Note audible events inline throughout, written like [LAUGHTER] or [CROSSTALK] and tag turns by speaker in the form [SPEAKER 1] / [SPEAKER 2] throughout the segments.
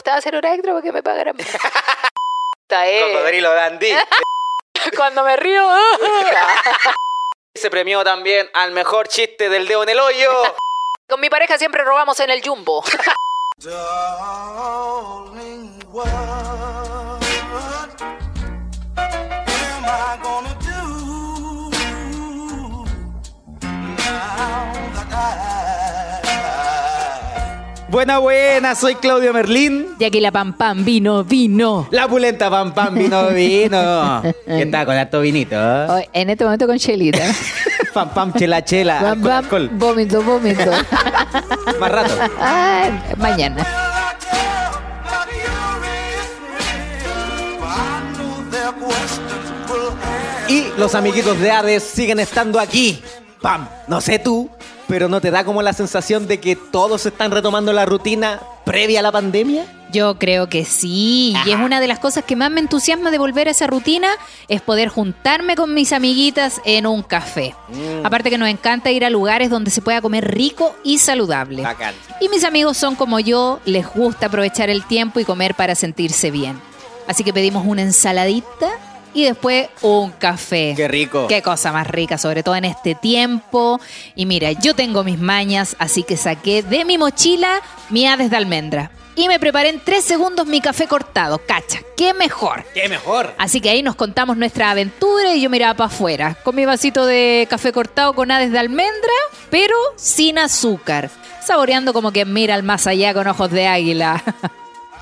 [SPEAKER 1] gustaba hacer hora extra porque me pagaran [LAUGHS]
[SPEAKER 2] Cocodrilo Dandy. [LAUGHS]
[SPEAKER 1] Cuando me río. [LAUGHS]
[SPEAKER 2] Se premió también al mejor chiste del dedo en el hoyo.
[SPEAKER 1] Con mi pareja siempre robamos en el jumbo.
[SPEAKER 2] Buena, buena, soy Claudio Merlín.
[SPEAKER 1] Y aquí la pam pam vino, vino.
[SPEAKER 2] La pulenta pam pam vino vino. [LAUGHS] ¿Qué tal con harto vinito?
[SPEAKER 1] Oh, En este momento con chelita. [LAUGHS]
[SPEAKER 2] Pam pam chela chela.
[SPEAKER 1] Pam,
[SPEAKER 2] Alcohol,
[SPEAKER 1] pam,
[SPEAKER 2] alcohol.
[SPEAKER 1] Vómito, vómito. [LAUGHS]
[SPEAKER 2] Más rato.
[SPEAKER 1] Ay, mañana.
[SPEAKER 2] Y los amiguitos de Hades siguen estando aquí. Pam, no sé tú, pero ¿no te da como la sensación de que todos están retomando la rutina previa a la pandemia?
[SPEAKER 1] Yo creo que sí, y es una de las cosas que más me entusiasma de volver a esa rutina, es poder juntarme con mis amiguitas en un café. Aparte que nos encanta ir a lugares donde se pueda comer rico y saludable.
[SPEAKER 2] Bacán.
[SPEAKER 1] Y mis amigos son como yo, les gusta aprovechar el tiempo y comer para sentirse bien. Así que pedimos una ensaladita y después un café.
[SPEAKER 2] Qué rico.
[SPEAKER 1] Qué cosa más rica, sobre todo en este tiempo. Y mira, yo tengo mis mañas, así que saqué de mi mochila mi Hades de almendra. Y me preparé en tres segundos mi café cortado. Cacha, qué mejor.
[SPEAKER 2] ¡Qué mejor!
[SPEAKER 1] Así que ahí nos contamos nuestra aventura y yo miraba para afuera, con mi vasito de café cortado con Hades de almendra, pero sin azúcar. Saboreando como que mira al más allá con ojos de águila. [LAUGHS]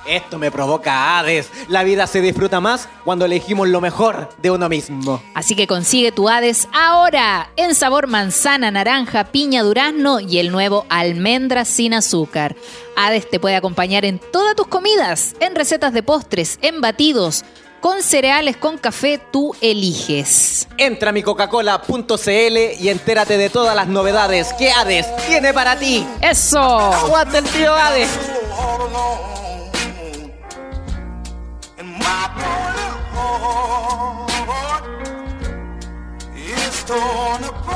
[SPEAKER 2] Esto me provoca Hades. La vida se disfruta más cuando elegimos lo mejor de uno mismo.
[SPEAKER 1] Así que consigue tu Hades ahora en sabor manzana, naranja, piña, durazno y el nuevo almendra sin azúcar. Hades te puede acompañar en todas tus comidas, en recetas de postres, en batidos, con cereales, con café, tú eliges.
[SPEAKER 2] Entra a mi coca-cola.cl y entérate de todas las novedades que Hades tiene para ti.
[SPEAKER 1] ¡Eso!
[SPEAKER 2] ¡Aguanta el tío Hades!
[SPEAKER 3] Torn apart.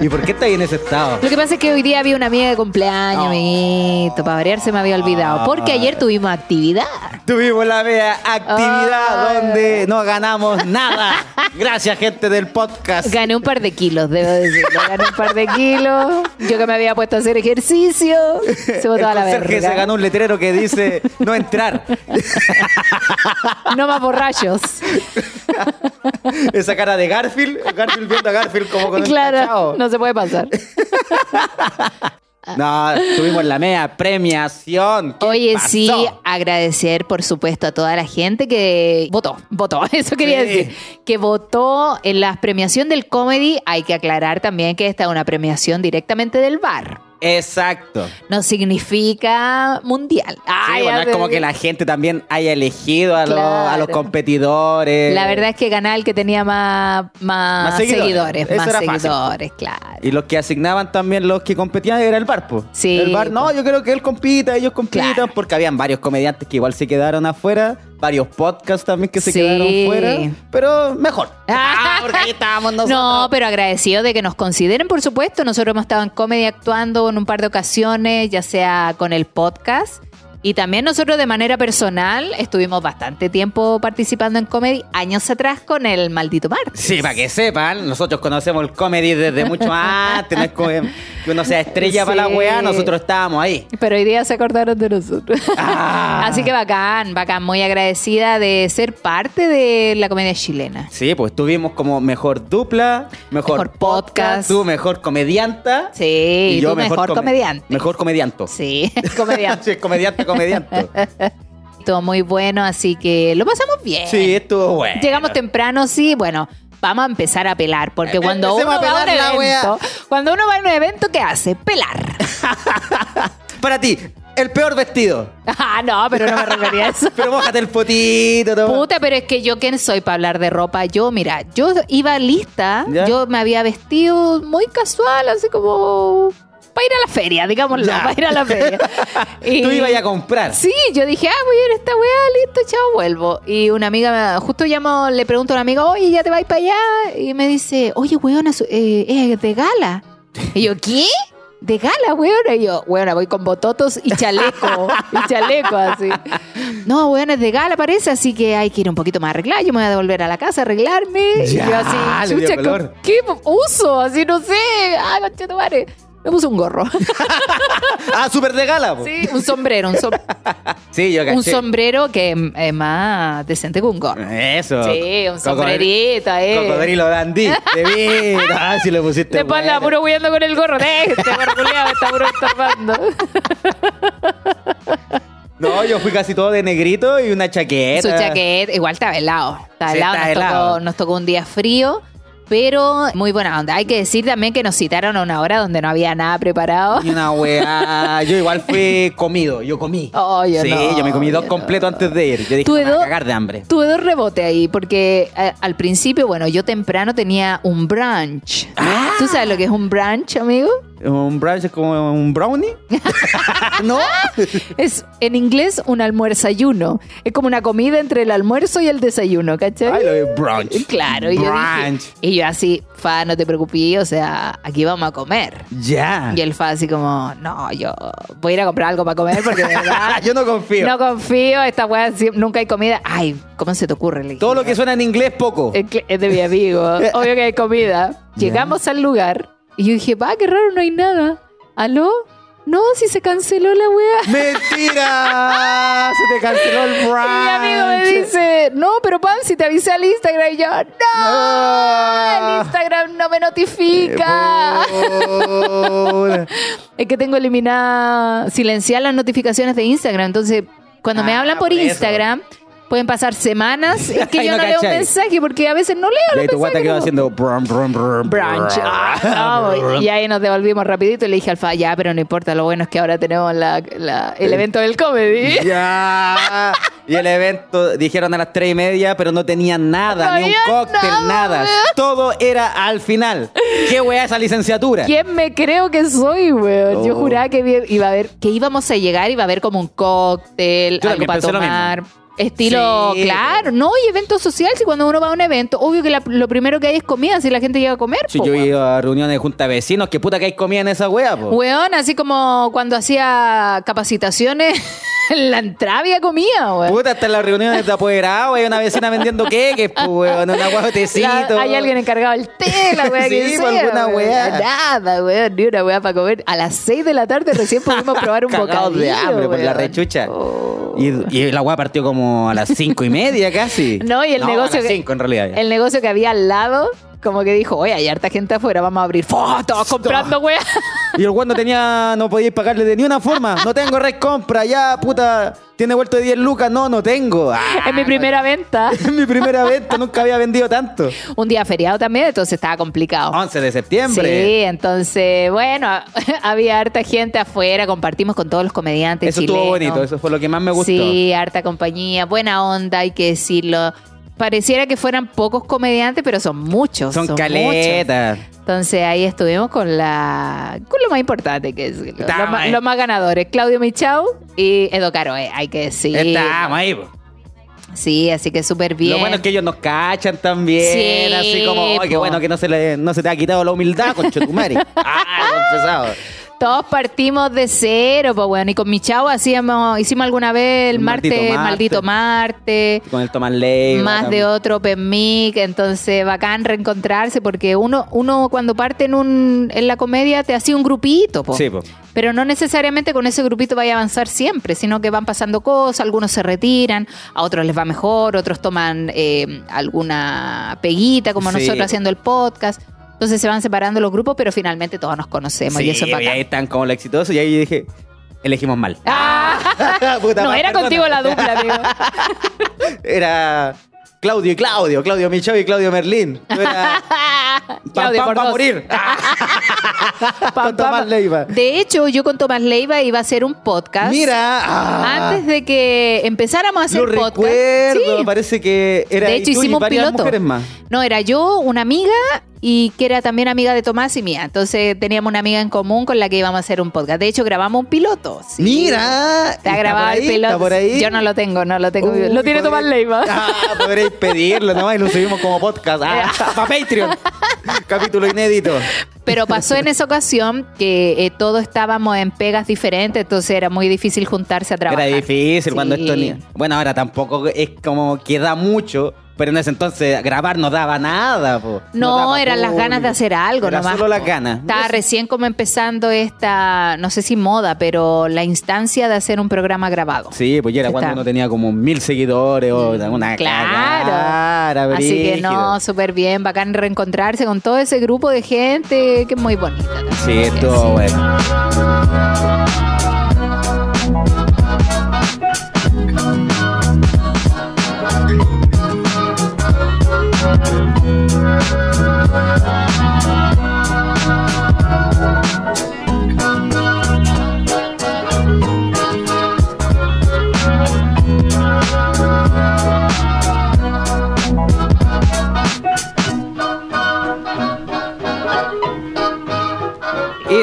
[SPEAKER 2] ¿Y por qué está ahí en ese estado?
[SPEAKER 1] Lo que pasa es que hoy día había una amiga de cumpleaños, amiguito. Para variar se me había olvidado. Porque ayer tuvimos actividad.
[SPEAKER 2] Tuvimos la media actividad donde no ganamos nada. Gracias, gente del podcast.
[SPEAKER 1] Gané un par de kilos, debo decirlo. Gané un par de kilos. Yo que me había puesto a hacer ejercicio. Se botó
[SPEAKER 2] El
[SPEAKER 1] a la verga.
[SPEAKER 2] se ganó un letrero que dice no entrar.
[SPEAKER 1] No más borrachos.
[SPEAKER 2] Esa cara de Garfield, Garfield viendo a Garfield como con el
[SPEAKER 1] Claro,
[SPEAKER 2] cachao.
[SPEAKER 1] no se puede pasar. [LAUGHS]
[SPEAKER 2] No, tuvimos la media premiación. ¿Qué
[SPEAKER 1] Oye,
[SPEAKER 2] pasó?
[SPEAKER 1] sí, agradecer por supuesto a toda la gente que votó, votó, [LAUGHS] eso quería
[SPEAKER 2] Sí.
[SPEAKER 1] decir, que votó en la premiación del comedy. Hay que aclarar también que esta es una premiación directamente del bar.
[SPEAKER 2] Exacto.
[SPEAKER 1] No significa mundial.
[SPEAKER 2] Sí,
[SPEAKER 1] Ay,
[SPEAKER 2] bueno,
[SPEAKER 1] ya
[SPEAKER 2] es como que la gente también haya elegido a, los, a los competidores.
[SPEAKER 1] La verdad es que ganaba el que tenía más, más,
[SPEAKER 2] Más seguidores.
[SPEAKER 1] más
[SPEAKER 2] fácil.
[SPEAKER 1] seguidores, claro.
[SPEAKER 2] Y los que asignaban también los que competían era el bar, po.
[SPEAKER 1] Sí,
[SPEAKER 2] El bar, no, yo creo que él compita, ellos compitan,
[SPEAKER 1] Claro.
[SPEAKER 2] porque habían varios comediantes que igual se quedaron afuera, varios podcasts también que se
[SPEAKER 1] Sí.
[SPEAKER 2] quedaron fuera, pero mejor. [LAUGHS] Ah, porque ahí estábamos nosotros.
[SPEAKER 1] No, pero agradecido de que nos consideren, por supuesto. Nosotros hemos estado en comedy actuando en un par de ocasiones, ya sea con el podcast. Y también nosotros de manera personal estuvimos bastante tiempo participando en comedy, años atrás con el maldito martes.
[SPEAKER 2] Sí, para que sepan, nosotros conocemos el comedy desde mucho antes, no es como que uno sea estrella para la weá, nosotros estábamos ahí.
[SPEAKER 1] Pero hoy día se acordaron de nosotros.
[SPEAKER 2] Ah. [LAUGHS]
[SPEAKER 1] Así que bacán, bacán, muy agradecida de ser parte de la comedia chilena.
[SPEAKER 2] Sí, pues tuvimos como mejor dupla, mejor,
[SPEAKER 1] Mejor podcast.
[SPEAKER 2] tú mejor comedianta.
[SPEAKER 1] Sí, y tú mejor
[SPEAKER 2] come-
[SPEAKER 1] comediante.
[SPEAKER 2] Mejor comedianto.
[SPEAKER 1] Sí, [LAUGHS] comediante.
[SPEAKER 2] Sí, comediante, comediante. [LAUGHS]
[SPEAKER 1] Todo muy bueno, así que lo pasamos bien.
[SPEAKER 2] Sí, estuvo bueno.
[SPEAKER 1] Llegamos temprano, sí, bueno. Vamos a empezar a pelar, porque
[SPEAKER 2] Eh,
[SPEAKER 1] cuando uno
[SPEAKER 2] a
[SPEAKER 1] va a un
[SPEAKER 2] pelar
[SPEAKER 1] evento, cuando uno va a un evento, ¿qué hace? Pelar. [LAUGHS]
[SPEAKER 2] Para ti, el peor vestido. [LAUGHS]
[SPEAKER 1] Ah, no, pero no me refería a eso.
[SPEAKER 2] Pero mójate el potito. todo.
[SPEAKER 1] Puta, pero es que yo quién soy para hablar de ropa. Yo, mira, yo iba lista,
[SPEAKER 2] ¿Ya?
[SPEAKER 1] yo me había vestido muy casual, así como para ir a la feria, digámoslo,
[SPEAKER 2] Ya.
[SPEAKER 1] para ir a la feria. [LAUGHS] Y-
[SPEAKER 2] Tú ibas a comprar.
[SPEAKER 1] Sí, yo dije, ah, voy a ir a esta weá, listo, chao, vuelvo. Y una amiga, me- justo llamo, le pregunto a una amiga, oye, ¿ya te vas para allá? Y me dice, oye, weón, es de gala. Y yo, ¿qué? de gala, weón. Y yo, weón, voy con bototos y chaleco. y chaleco, así. No, weón, es de gala, parece, así que hay que ir un poquito más arreglada. Yo me voy a devolver a la casa a arreglarme. y yo así, chucha. ¿qué uso? Así, no sé. Ay, conchetumare. Me puse un gorro. [LAUGHS] [LAUGHS]
[SPEAKER 2] Ah, súper de gala, po.
[SPEAKER 1] sí, un sombrero, un, som- [LAUGHS]
[SPEAKER 2] Sí, yo caché.
[SPEAKER 1] un sombrero que es más decente que un gorro.
[SPEAKER 2] Eso.
[SPEAKER 1] Sí, un
[SPEAKER 2] Cocodri-
[SPEAKER 1] sombrerito, eh.
[SPEAKER 2] Cocodrilo Dandy. De vida. Ah, si lo pusiste.
[SPEAKER 1] Después la
[SPEAKER 2] bueno.
[SPEAKER 1] puro huyendo con el gorro. Déjate, gorro culiao, me está puro estorbando.
[SPEAKER 2] No, yo fui casi todo de negrito y una chaqueta.
[SPEAKER 1] Su chaqueta, igual está helado. Está
[SPEAKER 2] Sí,
[SPEAKER 1] helado,
[SPEAKER 2] está
[SPEAKER 1] nos,
[SPEAKER 2] helado.
[SPEAKER 1] Tocó, nos tocó un día frío, pero muy buena onda. Hay que decir también que nos citaron a una hora donde no había nada preparado.
[SPEAKER 2] Y una weá. Yo igual fui comido. Yo comí. [LAUGHS]
[SPEAKER 1] Oh, yo
[SPEAKER 2] sí,
[SPEAKER 1] no,
[SPEAKER 2] yo me comí dos completos antes de ir. Yo dije,
[SPEAKER 1] Tuve
[SPEAKER 2] "Me voy
[SPEAKER 1] dos-
[SPEAKER 2] cagar de hambre.
[SPEAKER 1] Tuve dos rebotes ahí, porque al principio, bueno, yo temprano tenía un brunch.
[SPEAKER 2] Ah.
[SPEAKER 1] ¿Tú sabes lo que es un brunch, amigo?
[SPEAKER 2] ¿Un brunch es como un brownie? [LAUGHS] ¿No?
[SPEAKER 1] Es en inglés un almuerzayuno. Es como una comida entre el almuerzo y el desayuno, ¿cachai?
[SPEAKER 2] Ay, lo de brunch.
[SPEAKER 1] Claro, y yo, dije-
[SPEAKER 2] Brunch.
[SPEAKER 1] y yo así, fa, no te preocupes, o sea, aquí vamos a comer.
[SPEAKER 2] Ya.
[SPEAKER 1] Y él fue así como, no, yo voy a ir a comprar algo para comer porque de verdad [LAUGHS]
[SPEAKER 2] Yo no confío.
[SPEAKER 1] no confío, esta weá nunca hay comida. Ay, ¿cómo se te ocurre? Le dije.
[SPEAKER 2] Todo lo que suena en inglés, poco.
[SPEAKER 1] es de mi amigo, [LAUGHS] obvio que hay comida. Llegamos al lugar y yo dije, va, qué raro, no hay nada. ¿Aló? No, si se canceló la weá. [LAUGHS]
[SPEAKER 2] ¡Mentira! Se te canceló el brunch.
[SPEAKER 1] Y mi amigo me dice, no, pero Pam, si te avisé al Instagram. Y yo, no,
[SPEAKER 2] Ah.
[SPEAKER 1] el Instagram no me notifica. [LAUGHS] Es que tengo eliminada, silenciar las notificaciones de Instagram. Entonces, cuando me
[SPEAKER 2] Ah,
[SPEAKER 1] hablan por
[SPEAKER 2] por eso.
[SPEAKER 1] Pueden pasar semanas. Es que [LAUGHS] yo
[SPEAKER 2] no
[SPEAKER 1] no, leo un
[SPEAKER 2] cachai.
[SPEAKER 1] mensaje porque a veces no leo
[SPEAKER 2] Y
[SPEAKER 1] los
[SPEAKER 2] ahí tu guata
[SPEAKER 1] mensajes.
[SPEAKER 2] quedó haciendo brum, brum, brum,
[SPEAKER 1] Brunch.
[SPEAKER 2] brum.
[SPEAKER 1] Ah, no, y ahí nos devolvimos rapidito y le dije al Fa, ya, pero no importa, lo bueno es que ahora tenemos la- la- el evento del comedy. [LAUGHS]
[SPEAKER 2] Ya. Y el evento dijeron a las tres y media, pero no tenían nada,
[SPEAKER 1] No
[SPEAKER 2] ni un
[SPEAKER 1] había
[SPEAKER 2] cóctel,
[SPEAKER 1] nada,
[SPEAKER 2] nada.
[SPEAKER 1] weón.
[SPEAKER 2] Todo era al final. ¿Qué weá esa licenciatura?
[SPEAKER 1] ¿Quién me creo que soy, weón? Yo
[SPEAKER 2] Oh.
[SPEAKER 1] juraba que iba- iba a haber, que íbamos a llegar iba a haber como un cóctel,
[SPEAKER 2] Yo
[SPEAKER 1] algo
[SPEAKER 2] también
[SPEAKER 1] para
[SPEAKER 2] pensé lo
[SPEAKER 1] tomar. Estilo,
[SPEAKER 2] Sí,
[SPEAKER 1] claro, no, y evento social, si cuando uno va a un evento, obvio que la- lo primero que hay es comida, si la gente llega a comer.
[SPEAKER 2] Si
[SPEAKER 1] po,
[SPEAKER 2] yo
[SPEAKER 1] weón.
[SPEAKER 2] iba a reuniones de junta de vecinos, que puta que hay comida en esa weá, po.
[SPEAKER 1] Weón, así como cuando hacía capacitaciones, [LAUGHS] en la entrada había comida, weón.
[SPEAKER 2] Puta, hasta en las reuniones de apoderado hay una vecina vendiendo queques, pues, weón, una agua de tecito.
[SPEAKER 1] La- hay alguien encargado del té, la weá [LAUGHS] que
[SPEAKER 2] Sí,
[SPEAKER 1] sea,
[SPEAKER 2] por alguna weá.
[SPEAKER 1] Nada, weón, ni una weá para comer. A las 6 de la tarde recién pudimos probar un [LAUGHS] bocadillo.
[SPEAKER 2] de hambre por la rechucha.
[SPEAKER 1] Oh.
[SPEAKER 2] Y, y la weá partió como a las cinco y media casi. [LAUGHS]
[SPEAKER 1] No, y el negocio
[SPEAKER 2] las
[SPEAKER 1] que-
[SPEAKER 2] cinco en realidad. ya.
[SPEAKER 1] El negocio que había al lado, como que dijo, oye, hay harta gente afuera, vamos a abrir. ¡Fua! Todos comprando, weá. [LAUGHS]
[SPEAKER 2] Y el weón no tenía, no podíais pagarle de ni una forma. No tengo red compra, ya, puta. Tiene vuelto de 10 lucas. No, no tengo. Ah,
[SPEAKER 1] Es mi primera venta. [LAUGHS]
[SPEAKER 2] es mi primera venta, nunca había vendido tanto.
[SPEAKER 1] Un día feriado también, entonces estaba complicado.
[SPEAKER 2] 11 de septiembre.
[SPEAKER 1] Sí, entonces, bueno, [LAUGHS] había harta gente afuera, compartimos con todos los comediantes
[SPEAKER 2] Eso
[SPEAKER 1] chilenos.
[SPEAKER 2] estuvo bonito, eso fue lo que más me gustó.
[SPEAKER 1] Sí, harta compañía, buena onda, hay que decirlo. Pareciera que fueran pocos comediantes, pero son muchos.
[SPEAKER 2] Son caletas.
[SPEAKER 1] Entonces ahí estuvimos con la con lo más importante que es lo,
[SPEAKER 2] Está
[SPEAKER 1] lo más,
[SPEAKER 2] ahí.
[SPEAKER 1] los más ganadores, Claudio Michau y Edo Caroe, hay que decir.
[SPEAKER 2] Estamos ahí, po.
[SPEAKER 1] Sí, así que súper bien.
[SPEAKER 2] Lo bueno es que ellos nos cachan también.
[SPEAKER 1] Sí,
[SPEAKER 2] así como, ay, qué bueno que no se, le, no se te ha quitado la humildad, con Chetumari. [LAUGHS] ah, son pesados.
[SPEAKER 1] Todos partimos de cero, pues bueno, y con Michau hacíamos, hicimos alguna vez el martes,
[SPEAKER 2] maldito martes. Con el Tomás Ley.
[SPEAKER 1] más de otro open mic, entonces bacán reencontrarse porque uno uno cuando parte en un en la comedia te hacía un grupito, po.
[SPEAKER 2] Sí, po.
[SPEAKER 1] pero no necesariamente con ese grupito vaya a avanzar siempre, sino que van pasando cosas, algunos se retiran, a otros les va mejor, otros toman eh, alguna peguita como
[SPEAKER 2] Sí.
[SPEAKER 1] nosotros haciendo el podcast. Entonces se van separando los grupos, pero finalmente todos nos conocemos y
[SPEAKER 2] Sí,
[SPEAKER 1] eso es
[SPEAKER 2] y ahí están como lo exitoso y ahí yo dije, elegimos mal.
[SPEAKER 1] Ah, [LAUGHS]
[SPEAKER 2] Puta
[SPEAKER 1] no, era
[SPEAKER 2] perdona.
[SPEAKER 1] contigo la dupla, amigo. [LAUGHS]
[SPEAKER 2] Era Claudio y Claudio, Claudio Michau y Claudio Merlín. [LAUGHS] Pam
[SPEAKER 1] Claudio
[SPEAKER 2] Pam
[SPEAKER 1] por
[SPEAKER 2] va a morir.
[SPEAKER 1] Pam,
[SPEAKER 2] Con Tomás
[SPEAKER 1] pam.
[SPEAKER 2] Leiva.
[SPEAKER 1] De hecho, yo con Tomás Leiva iba a hacer un podcast.
[SPEAKER 2] Mira. ah,
[SPEAKER 1] Antes de que empezáramos a hacer
[SPEAKER 2] lo
[SPEAKER 1] podcast.
[SPEAKER 2] recuerdo.
[SPEAKER 1] Sí.
[SPEAKER 2] Parece que era
[SPEAKER 1] de
[SPEAKER 2] y
[SPEAKER 1] hecho,
[SPEAKER 2] y
[SPEAKER 1] hicimos un piloto.
[SPEAKER 2] mujeres más.
[SPEAKER 1] No, era yo, una amiga y que era también amiga de Tomás y mía. Entonces teníamos una amiga en común con la que íbamos a hacer un podcast. De hecho, grabamos un piloto. sí.
[SPEAKER 2] Mira.
[SPEAKER 1] Está
[SPEAKER 2] ¿Y
[SPEAKER 1] grabado el piloto.
[SPEAKER 2] ¿Está por ahí?
[SPEAKER 1] Yo no lo tengo, no lo tengo.
[SPEAKER 2] Uy,
[SPEAKER 1] lo tiene Tomás Leiva.
[SPEAKER 2] Ah, podréis pedirlo nomás y lo subimos como podcast. Ah, [LAUGHS] para Patreon. Capítulo inédito.
[SPEAKER 1] Pero pasó en esa ocasión que eh, todos estábamos en pegas diferentes, entonces era muy difícil juntarse a trabajar.
[SPEAKER 2] Era difícil cuando esto ni... Bueno, ahora tampoco es como que da mucho, pero en ese entonces grabar no daba nada. po.
[SPEAKER 1] No,
[SPEAKER 2] daba
[SPEAKER 1] eran las ganas de hacer algo
[SPEAKER 2] Era
[SPEAKER 1] nomás.
[SPEAKER 2] solo las ganas.
[SPEAKER 1] Estaba recién como empezando esta, no sé si moda, pero la instancia de hacer un programa grabado.
[SPEAKER 2] Sí, pues ya era cuando uno tenía como mil seguidores o una
[SPEAKER 1] Claro.
[SPEAKER 2] cagada,
[SPEAKER 1] Así que no, súper bien, bacán reencontrarse con todo ese grupo de gente que es muy bonita.
[SPEAKER 2] Sí, estuvo bueno.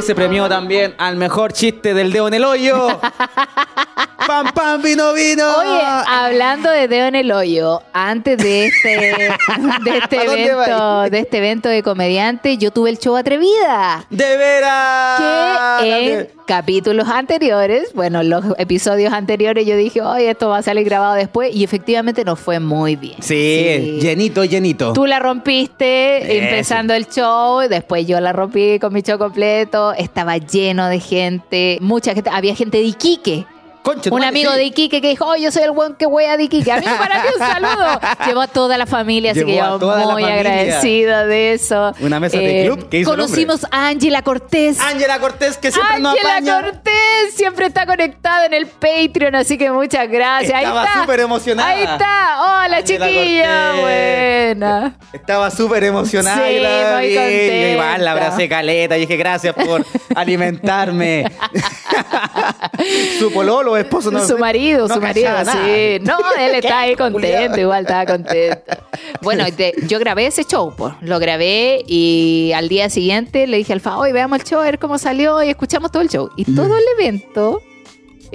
[SPEAKER 2] Se premió también al mejor chiste del dedo en el hoyo. [LAUGHS] ¡Pam, pam, vino, vino!
[SPEAKER 1] Oye, hablando de dedo en el hoyo, antes de este, de [LAUGHS] este
[SPEAKER 2] ¿A dónde
[SPEAKER 1] evento, de este evento de comediante, yo tuve el show atrevida.
[SPEAKER 2] ¡De veras!
[SPEAKER 1] que en capítulos anteriores, bueno, los episodios anteriores, yo dije, oye, esto va a salir grabado después, y efectivamente nos fue muy bien.
[SPEAKER 2] Sí, llenito, llenito.
[SPEAKER 1] Tú la rompiste
[SPEAKER 2] Eso.
[SPEAKER 1] empezando el show, después yo la rompí con mi show completo, estaba lleno de gente, mucha gente, había gente de Iquique.
[SPEAKER 2] Concha,
[SPEAKER 1] Un amigo
[SPEAKER 2] sí.
[SPEAKER 1] de Iquique que dijo, oh, yo soy el buen que wea de Iquique. Amigo, para ti un saludo. [LAUGHS] Llevó a toda la familia, así que
[SPEAKER 2] a
[SPEAKER 1] yo muy agradecida de eso.
[SPEAKER 2] Una mesa de club que hizo
[SPEAKER 1] Conocimos a Ángela Cortés.
[SPEAKER 2] Ángela Cortés, que siempre nos
[SPEAKER 1] Ángela
[SPEAKER 2] apaña.
[SPEAKER 1] Cortés siempre está conectada en el Patreon, así que muchas gracias.
[SPEAKER 2] Estaba súper emocionada.
[SPEAKER 1] Ahí está. Hola,
[SPEAKER 2] Ángela
[SPEAKER 1] chiquilla.
[SPEAKER 2] Cortés.
[SPEAKER 1] Buena.
[SPEAKER 2] Estaba súper emocionada.
[SPEAKER 1] Sí,
[SPEAKER 2] y la
[SPEAKER 1] muy contenta.
[SPEAKER 2] Yo igual la abracé caleta. y dije, gracias por [LAUGHS] alimentarme. [LAUGHS] su pololo, esposo, no
[SPEAKER 1] su marido,
[SPEAKER 2] no
[SPEAKER 1] su marido,
[SPEAKER 2] nada.
[SPEAKER 1] sí. No, [LAUGHS] él está ahí contento, igual estaba contento. [LAUGHS] Bueno, te- yo grabé ese show, pues. Lo grabé y al día siguiente le dije al Fa, hoy veamos el show, a ver cómo salió y escuchamos todo el show. Y todo el evento,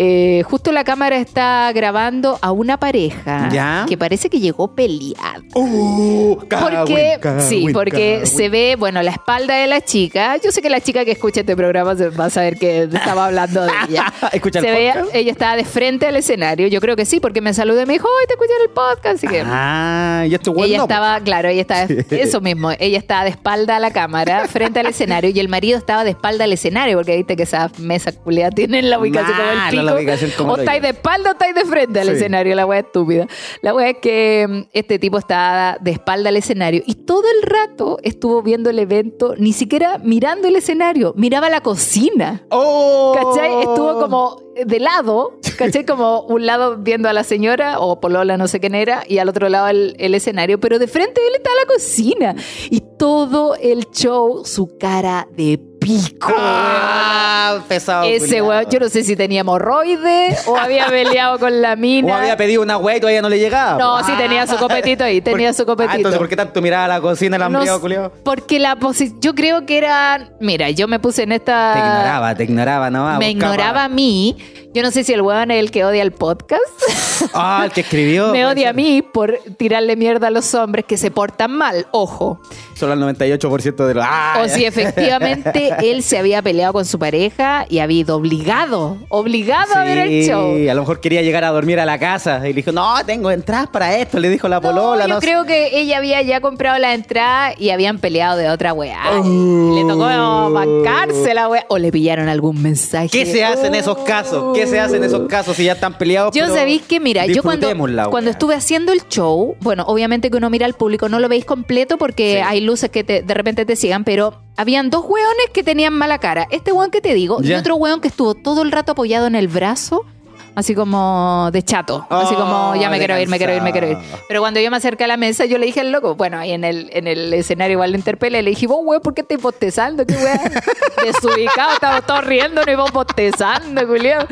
[SPEAKER 1] eh, justo la cámara está grabando a una pareja
[SPEAKER 2] ¿Ya?
[SPEAKER 1] que parece que llegó peleada.
[SPEAKER 2] Uh,
[SPEAKER 1] Porque, sí, porque se ve, bueno, la espalda de la chica. Yo sé que la chica que escucha este programa va a saber que estaba hablando de ella. [LAUGHS]
[SPEAKER 2] ¿Escucha el
[SPEAKER 1] se ella estaba de frente al escenario. Yo creo que sí, porque me saludó y me dijo, hoy te escuché en el podcast. Así que
[SPEAKER 2] Ah, y esto
[SPEAKER 1] ella
[SPEAKER 2] no, pues.
[SPEAKER 1] estaba, claro, ella estaba, eso mismo, ella estaba de espalda a la cámara, frente al escenario, y el marido estaba de espalda al escenario, porque viste que esas mesas culiadas tienen la ubicación como el pico.
[SPEAKER 2] La ubicación como
[SPEAKER 1] o estáis de espalda o estáis de frente al
[SPEAKER 2] Sí.
[SPEAKER 1] escenario, la wea estúpida. La wea es que mm, este tipo estaba de espalda al escenario y todo el rato estuvo viendo el evento, ni siquiera mirando el escenario, miraba la cocina.
[SPEAKER 2] ¡Oh!
[SPEAKER 1] ¿Cachai? Estuvo como de lado, ¿cachai? Como un lado viendo a la señora o Polola, no sé quién era, y al otro lado el, el escenario, pero de frente él estaba la cocina. Y todo el show, su cara de pico.
[SPEAKER 2] ¡Ah! Pesado.
[SPEAKER 1] Ese weón, yo no sé si tenía hemorroides o había peleado con la mina.
[SPEAKER 2] O había pedido una wea y todavía no le llegaba.
[SPEAKER 1] No, sí tenía su copetito ahí, tenía
[SPEAKER 2] ¿Por-
[SPEAKER 1] su copetito.
[SPEAKER 2] Ah, entonces, ¿por qué tanto miraba a la cocina el
[SPEAKER 1] No
[SPEAKER 2] hambriado,
[SPEAKER 1] s-
[SPEAKER 2] culiao?
[SPEAKER 1] porque la posición, yo creo que era, mira, yo me puse en esta...
[SPEAKER 2] Te ignoraba, te ignoraba nomás.
[SPEAKER 1] me
[SPEAKER 2] buscaba-
[SPEAKER 1] ignoraba a mí. Yo no sé si el weón es el que odia el podcast. [LAUGHS]
[SPEAKER 2] Ah, el que escribió.
[SPEAKER 1] me odia a mí por tirarle mierda a los hombres que se portan mal. Ojo.
[SPEAKER 2] Solo el 98% de los. ¡Ah!
[SPEAKER 1] o si efectivamente [LAUGHS] él se había peleado con su pareja y había ido obligado, obligado a ver el show.
[SPEAKER 2] a lo mejor quería llegar a dormir a la casa y le dijo, no, tengo entradas para esto, le dijo la polola.
[SPEAKER 1] No, yo
[SPEAKER 2] no sé.
[SPEAKER 1] creo que ella había ya comprado la entrada y habían peleado de otra weá.
[SPEAKER 2] Oh.
[SPEAKER 1] Le tocó bancarse la weá. O le pillaron algún mensaje.
[SPEAKER 2] ¿Qué se hace en esos
[SPEAKER 1] Oh.
[SPEAKER 2] casos? ¿Qué se hace en esos casos si ya están peleados?
[SPEAKER 1] Yo sabéis que, mira, yo cuando, cuando estuve haciendo el show, bueno, obviamente que uno mira al público, no lo veis completo porque
[SPEAKER 2] Sí.
[SPEAKER 1] hay luces que te- de repente te sigan, pero habían dos hueones que tenían mala cara. Este hueón que te digo y otro hueón que estuvo todo el rato apoyado en el brazo. Así como de chato. Así
[SPEAKER 2] Oh,
[SPEAKER 1] como, ya me quiero ir, me quiero ir, me quiero ir. Pero cuando yo me acerqué a la mesa, yo le dije al loco, bueno, ahí en el, en el escenario igual le interpelé, le dije, vos, weón, ¿por qué estás bostezando? ¿Qué weón? [LAUGHS] Desubicado, estamos todos riendo, y vos bostezando, Julián.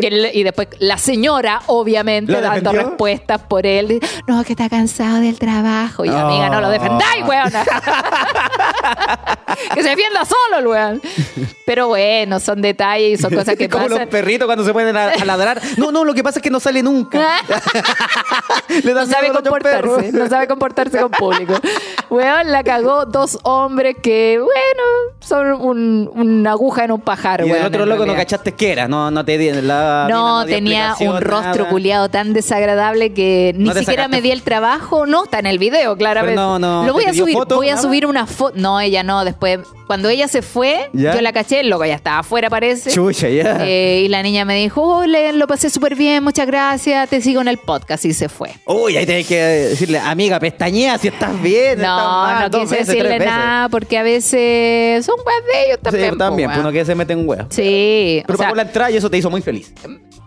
[SPEAKER 1] Y, él- y después la señora, obviamente,
[SPEAKER 2] ¿Lo
[SPEAKER 1] dando
[SPEAKER 2] defendió?
[SPEAKER 1] respuestas por él. No, que está cansado del trabajo. Y
[SPEAKER 2] Oh.
[SPEAKER 1] amiga, no lo defendáis, weón. [LAUGHS] que se defienda solo weón. Pero bueno, son detalles y son [LAUGHS] cosas que
[SPEAKER 2] como
[SPEAKER 1] pasan.
[SPEAKER 2] los perritos cuando se ponen a, a ladrar. No, no, lo que pasa es que no sale nunca. [LAUGHS] Le da
[SPEAKER 1] no sabe comportarse, no sabe comportarse con público. Weón, la cagó dos hombres que, bueno, son un- una aguja en un pajar,
[SPEAKER 2] Y
[SPEAKER 1] weón.
[SPEAKER 2] el otro loco no cachaste qué era, no, no te di la
[SPEAKER 1] No,
[SPEAKER 2] dio
[SPEAKER 1] tenía un rostro
[SPEAKER 2] nada.
[SPEAKER 1] culiado tan desagradable que ni
[SPEAKER 2] No
[SPEAKER 1] siquiera
[SPEAKER 2] sacaste-
[SPEAKER 1] me di el trabajo. No, está en el video, claramente.
[SPEAKER 2] Pero no, no,
[SPEAKER 1] Lo voy
[SPEAKER 2] ¿te
[SPEAKER 1] a subir,
[SPEAKER 2] foto,
[SPEAKER 1] voy a subir una foto. No, ella no, después. Cuando ella se fue,
[SPEAKER 2] ¿Ya?
[SPEAKER 1] yo la caché, el loco ya estaba afuera, parece.
[SPEAKER 2] Chucha, ya.
[SPEAKER 1] Eh, y la niña me dijo, hola, lo pasé súper bien, muchas gracias, te sigo en el podcast y se fue.
[SPEAKER 2] Uy, ahí tenés que decirle, amiga, pestañea si estás bien. estás
[SPEAKER 1] No,
[SPEAKER 2] mal,
[SPEAKER 1] no quise
[SPEAKER 2] veces,
[SPEAKER 1] decirle nada porque a veces son weas de ellos también.
[SPEAKER 2] Sí,
[SPEAKER 1] po,
[SPEAKER 2] también, pues uno que se mete en hueá.
[SPEAKER 1] Sí,
[SPEAKER 2] Pero
[SPEAKER 1] sea,
[SPEAKER 2] pagó la entrada y eso te hizo muy feliz.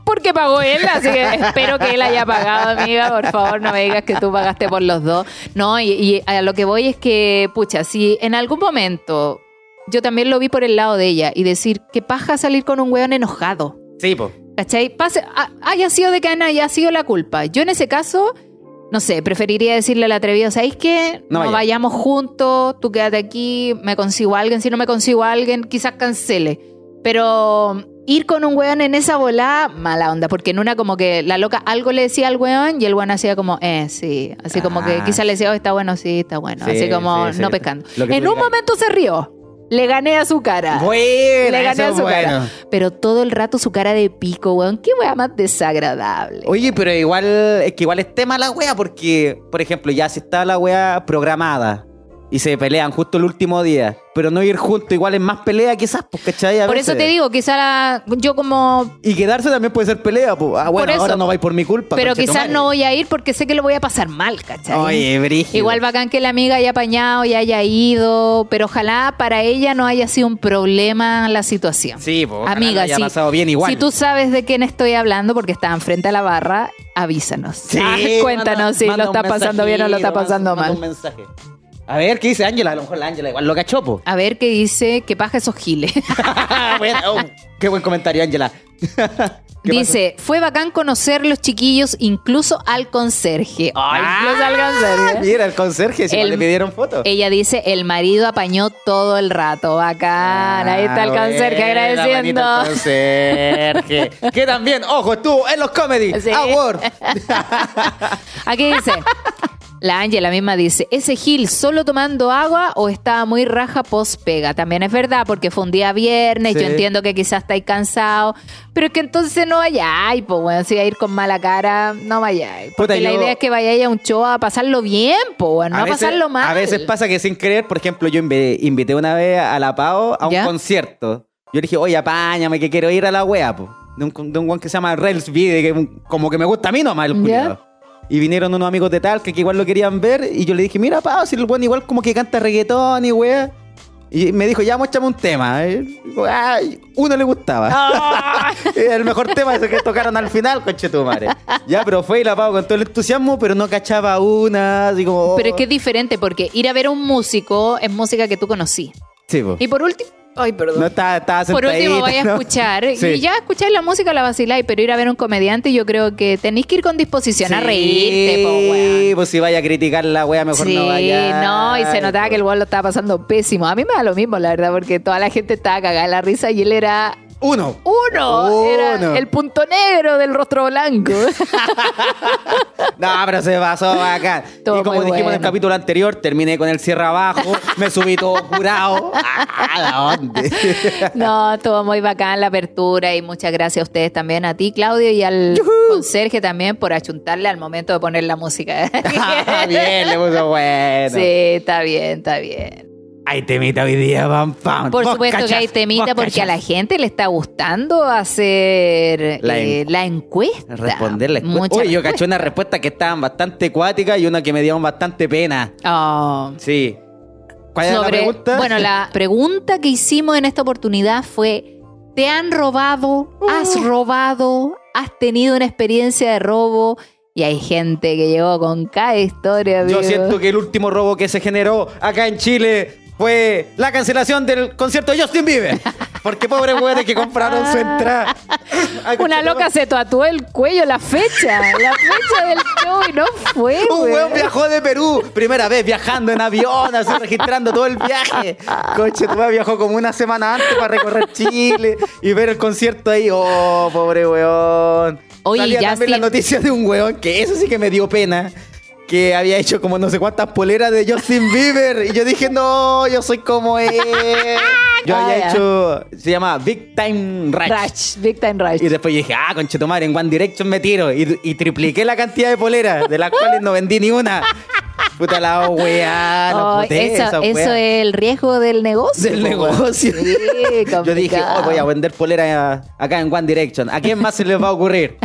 [SPEAKER 1] porque pagó él, así que espero que él haya pagado, amiga. Por favor, no me digas que tú pagaste por los dos. No, y, y a lo que voy es que, pucha, si en algún momento yo también lo vi por el lado de ella y decir que paja salir con un weón enojado.
[SPEAKER 2] Sí, pues.
[SPEAKER 1] ¿Cachai? Pase, ha- haya sido de que Ana haya sido la culpa. Yo en ese caso, no sé, preferiría decirle al atrevido, ¿sabéis qué?
[SPEAKER 2] No
[SPEAKER 1] No,
[SPEAKER 2] vaya.
[SPEAKER 1] vayamos juntos, tú quédate aquí, me consigo a alguien. Si no me consigo a alguien, quizás cancele. Pero ir con un weón en esa volada, mala onda, porque en una como que la loca algo le decía al weón y el weón hacía como, eh, sí. Así como que
[SPEAKER 2] Ah.
[SPEAKER 1] quizás le decía, oh, está bueno, sí, está bueno.
[SPEAKER 2] Sí,
[SPEAKER 1] Así como
[SPEAKER 2] sí, sí.
[SPEAKER 1] no pescando. En un
[SPEAKER 2] digas.
[SPEAKER 1] momento se rió. Le gané a su cara.
[SPEAKER 2] Bueno,
[SPEAKER 1] Le gané a su
[SPEAKER 2] bueno.
[SPEAKER 1] cara. Pero todo el rato su cara de pico, weón. Qué weá más desagradable.
[SPEAKER 2] Oye, pero igual, es que igual es tema la wea porque, por ejemplo, ya si está la wea programada y se pelean justo el último día, pero no ir juntos igual es más pelea quizás, pues, ¿cachai? A
[SPEAKER 1] Por
[SPEAKER 2] veces.
[SPEAKER 1] eso te digo, quizá la- yo como...
[SPEAKER 2] Y quedarse también puede ser pelea, pues. Ah, bueno,
[SPEAKER 1] Por eso.
[SPEAKER 2] ahora no vais por mi culpa.
[SPEAKER 1] Pero quizás no voy a ir porque sé que lo voy a pasar mal, ¿cachai?
[SPEAKER 2] Oye, brígido.
[SPEAKER 1] Igual bacán que la amiga haya apañado y haya ido, pero ojalá para ella no haya sido un problema la situación.
[SPEAKER 2] Sí, pues.
[SPEAKER 1] Amiga,
[SPEAKER 2] haya
[SPEAKER 1] si,
[SPEAKER 2] pasado bien igual.
[SPEAKER 1] si tú sabes de quién estoy hablando porque estaban frente a la barra, avísanos.
[SPEAKER 2] Sí,
[SPEAKER 1] Ah, [LAUGHS] cuéntanos
[SPEAKER 2] manda-
[SPEAKER 1] si
[SPEAKER 2] manda
[SPEAKER 1] lo está pasando bien o lo está pasando
[SPEAKER 2] manda
[SPEAKER 1] mal.
[SPEAKER 2] un mensaje. A ver, ¿qué dice Ángela? A lo mejor la Ángela igual lo cachó, po.
[SPEAKER 1] A ver qué dice, que paja esos giles. [LAUGHS]
[SPEAKER 2] Bueno, oh, qué buen comentario, Ángela. [LAUGHS] ¿Qué
[SPEAKER 1] Dice, fue bacán conocer los chiquillos, incluso al conserje. Ay, incluso al conserje.
[SPEAKER 2] Mira, el conserje, si
[SPEAKER 1] El-
[SPEAKER 2] le pidieron fotos.
[SPEAKER 1] Ella dice, el marido apañó todo el rato. Bacán. Ahí está el
[SPEAKER 2] Ah,
[SPEAKER 1] conserje agradeciendo.
[SPEAKER 2] el conserje. [LAUGHS] que también, ojo, estuvo en los Comedy
[SPEAKER 1] Sí.
[SPEAKER 2] Awards.
[SPEAKER 1] Aquí dice, la Ángela misma dice, ¿ese Gil solo tomando agua o estaba muy raja post pega? También es verdad, porque fue un día viernes,
[SPEAKER 2] Sí.
[SPEAKER 1] yo entiendo que quizás estáis cansado, pero es que entonces no vayáis, pues bueno, si va a ir con mala cara, no vayáis. Porque
[SPEAKER 2] Puta,
[SPEAKER 1] la
[SPEAKER 2] yo-
[SPEAKER 1] idea es que vayáis a un show a pasarlo bien, pues bueno, no a, pasarlo mal.
[SPEAKER 2] A veces pasa que sin querer, por ejemplo, yo invité una vez a la Pao a un
[SPEAKER 1] ¿Ya?
[SPEAKER 2] concierto. Yo le dije, oye, apáñame que quiero ir a la wea, po. De un, de un weón que se llama Rels Vide, que como que me gusta a mí nomás el
[SPEAKER 1] ¿Ya?
[SPEAKER 2] Y vinieron unos amigos de tal que, igual lo querían ver. Y yo le dije, mira, Pao, si el weón igual como que canta reggaetón y wea. Y me dijo, ya, muéstrame un tema. "Ay, uno le gustaba.
[SPEAKER 1] Ah. [LAUGHS]
[SPEAKER 2] el mejor tema es el que tocaron al final, conche tu madre. Ya, pero fue y la Pao con todo el entusiasmo, pero no cachaba una, así como...
[SPEAKER 1] Pero es que es diferente, porque ir a ver a un músico es música que tú conocí.
[SPEAKER 2] Sí, po.
[SPEAKER 1] Y por último, ay, perdón.
[SPEAKER 2] No estaba, estaba
[SPEAKER 1] Por último, vaya a
[SPEAKER 2] ¿no?
[SPEAKER 1] escuchar. [LAUGHS]
[SPEAKER 2] Sí.
[SPEAKER 1] Y ya escucháis la música, la vaciláis, pero ir a ver un comediante, yo creo que tenéis que ir con disposición a
[SPEAKER 2] Sí,
[SPEAKER 1] reírte, po, weón.
[SPEAKER 2] pues si vaya a criticar la wea, mejor
[SPEAKER 1] sí,
[SPEAKER 2] no vaya.
[SPEAKER 1] no, y se notaba que el weón lo estaba pasando pésimo. A mí me da lo mismo, la verdad, porque toda la gente estaba cagada de la risa y él era
[SPEAKER 2] Uno.
[SPEAKER 1] uno. Era el punto negro del rostro blanco. [LAUGHS]
[SPEAKER 2] No, pero se pasó acá.
[SPEAKER 1] Estuvo [LAUGHS]
[SPEAKER 2] y como dijimos en el
[SPEAKER 1] bueno.
[SPEAKER 2] capítulo anterior, terminé con el cierre abajo, me subí todo curado. ¿A [LAUGHS] la dónde?
[SPEAKER 1] No, estuvo muy bacán la apertura y muchas gracias a ustedes también, a ti, Claudio, y al conserje también por achuntarle al momento de poner la música.
[SPEAKER 2] Ah, Bien, le puso bueno.
[SPEAKER 1] Sí, está bien, está bien.
[SPEAKER 2] Hay temita hoy día, pam, pam.
[SPEAKER 1] Por supuesto que hay temita porque a la gente le está gustando hacer
[SPEAKER 2] La
[SPEAKER 1] eh,
[SPEAKER 2] en-
[SPEAKER 1] la encuesta.
[SPEAKER 2] Responder la encuesta. Oye, yo caché una respuesta que estaban bastante acuática y una que me dieron bastante pena.
[SPEAKER 1] Oh.
[SPEAKER 2] Sí. ¿Cuál era la
[SPEAKER 1] Sobre-
[SPEAKER 2] pregunta?
[SPEAKER 1] Bueno, la [LAUGHS] pregunta que hicimos en esta oportunidad fue: ¿te han robado? ¿Has robado? ¿Has tenido una experiencia de robo? Y hay gente que llegó con cada historia.
[SPEAKER 2] Yo
[SPEAKER 1] amigo.
[SPEAKER 2] siento que el último robo que se generó acá en Chile fue la cancelación del concierto de Justin Bieber. Porque pobre weones que compraron su entrada. Ay,
[SPEAKER 1] Una loca se tatuó el cuello la fecha, la fecha del show y no fue.
[SPEAKER 2] Un
[SPEAKER 1] weón.
[SPEAKER 2] weón viajó de Perú, primera vez viajando en avión, así registrando todo el viaje. Coche, tu viajó como una semana antes para recorrer Chile y ver el concierto ahí. Oh, pobre weón.
[SPEAKER 1] Oye,
[SPEAKER 2] Salía
[SPEAKER 1] ya
[SPEAKER 2] también
[SPEAKER 1] sí.
[SPEAKER 2] la noticia de un weón que eso sí que me dio pena. Que había hecho como no sé cuántas poleras de Justin Bieber. Y yo dije, no, yo soy como él. [LAUGHS] Yo
[SPEAKER 1] Ah,
[SPEAKER 2] había
[SPEAKER 1] ya.
[SPEAKER 2] hecho, se llama Big Time Rush.
[SPEAKER 1] Rush, Big Time Rush.
[SPEAKER 2] Y después dije, ah, conchetumare, en One Direction me tiro. Y, y tripliqué la cantidad de poleras, de las cuales no vendí ni una. Puta la weá, no
[SPEAKER 1] Oh,
[SPEAKER 2] puté
[SPEAKER 1] eso,
[SPEAKER 2] esa
[SPEAKER 1] eso es el riesgo del negocio.
[SPEAKER 2] Del negocio.
[SPEAKER 1] Sí,
[SPEAKER 2] Yo dije, oh, voy a vender poleras acá en One Direction. ¿A quién más se les va a ocurrir?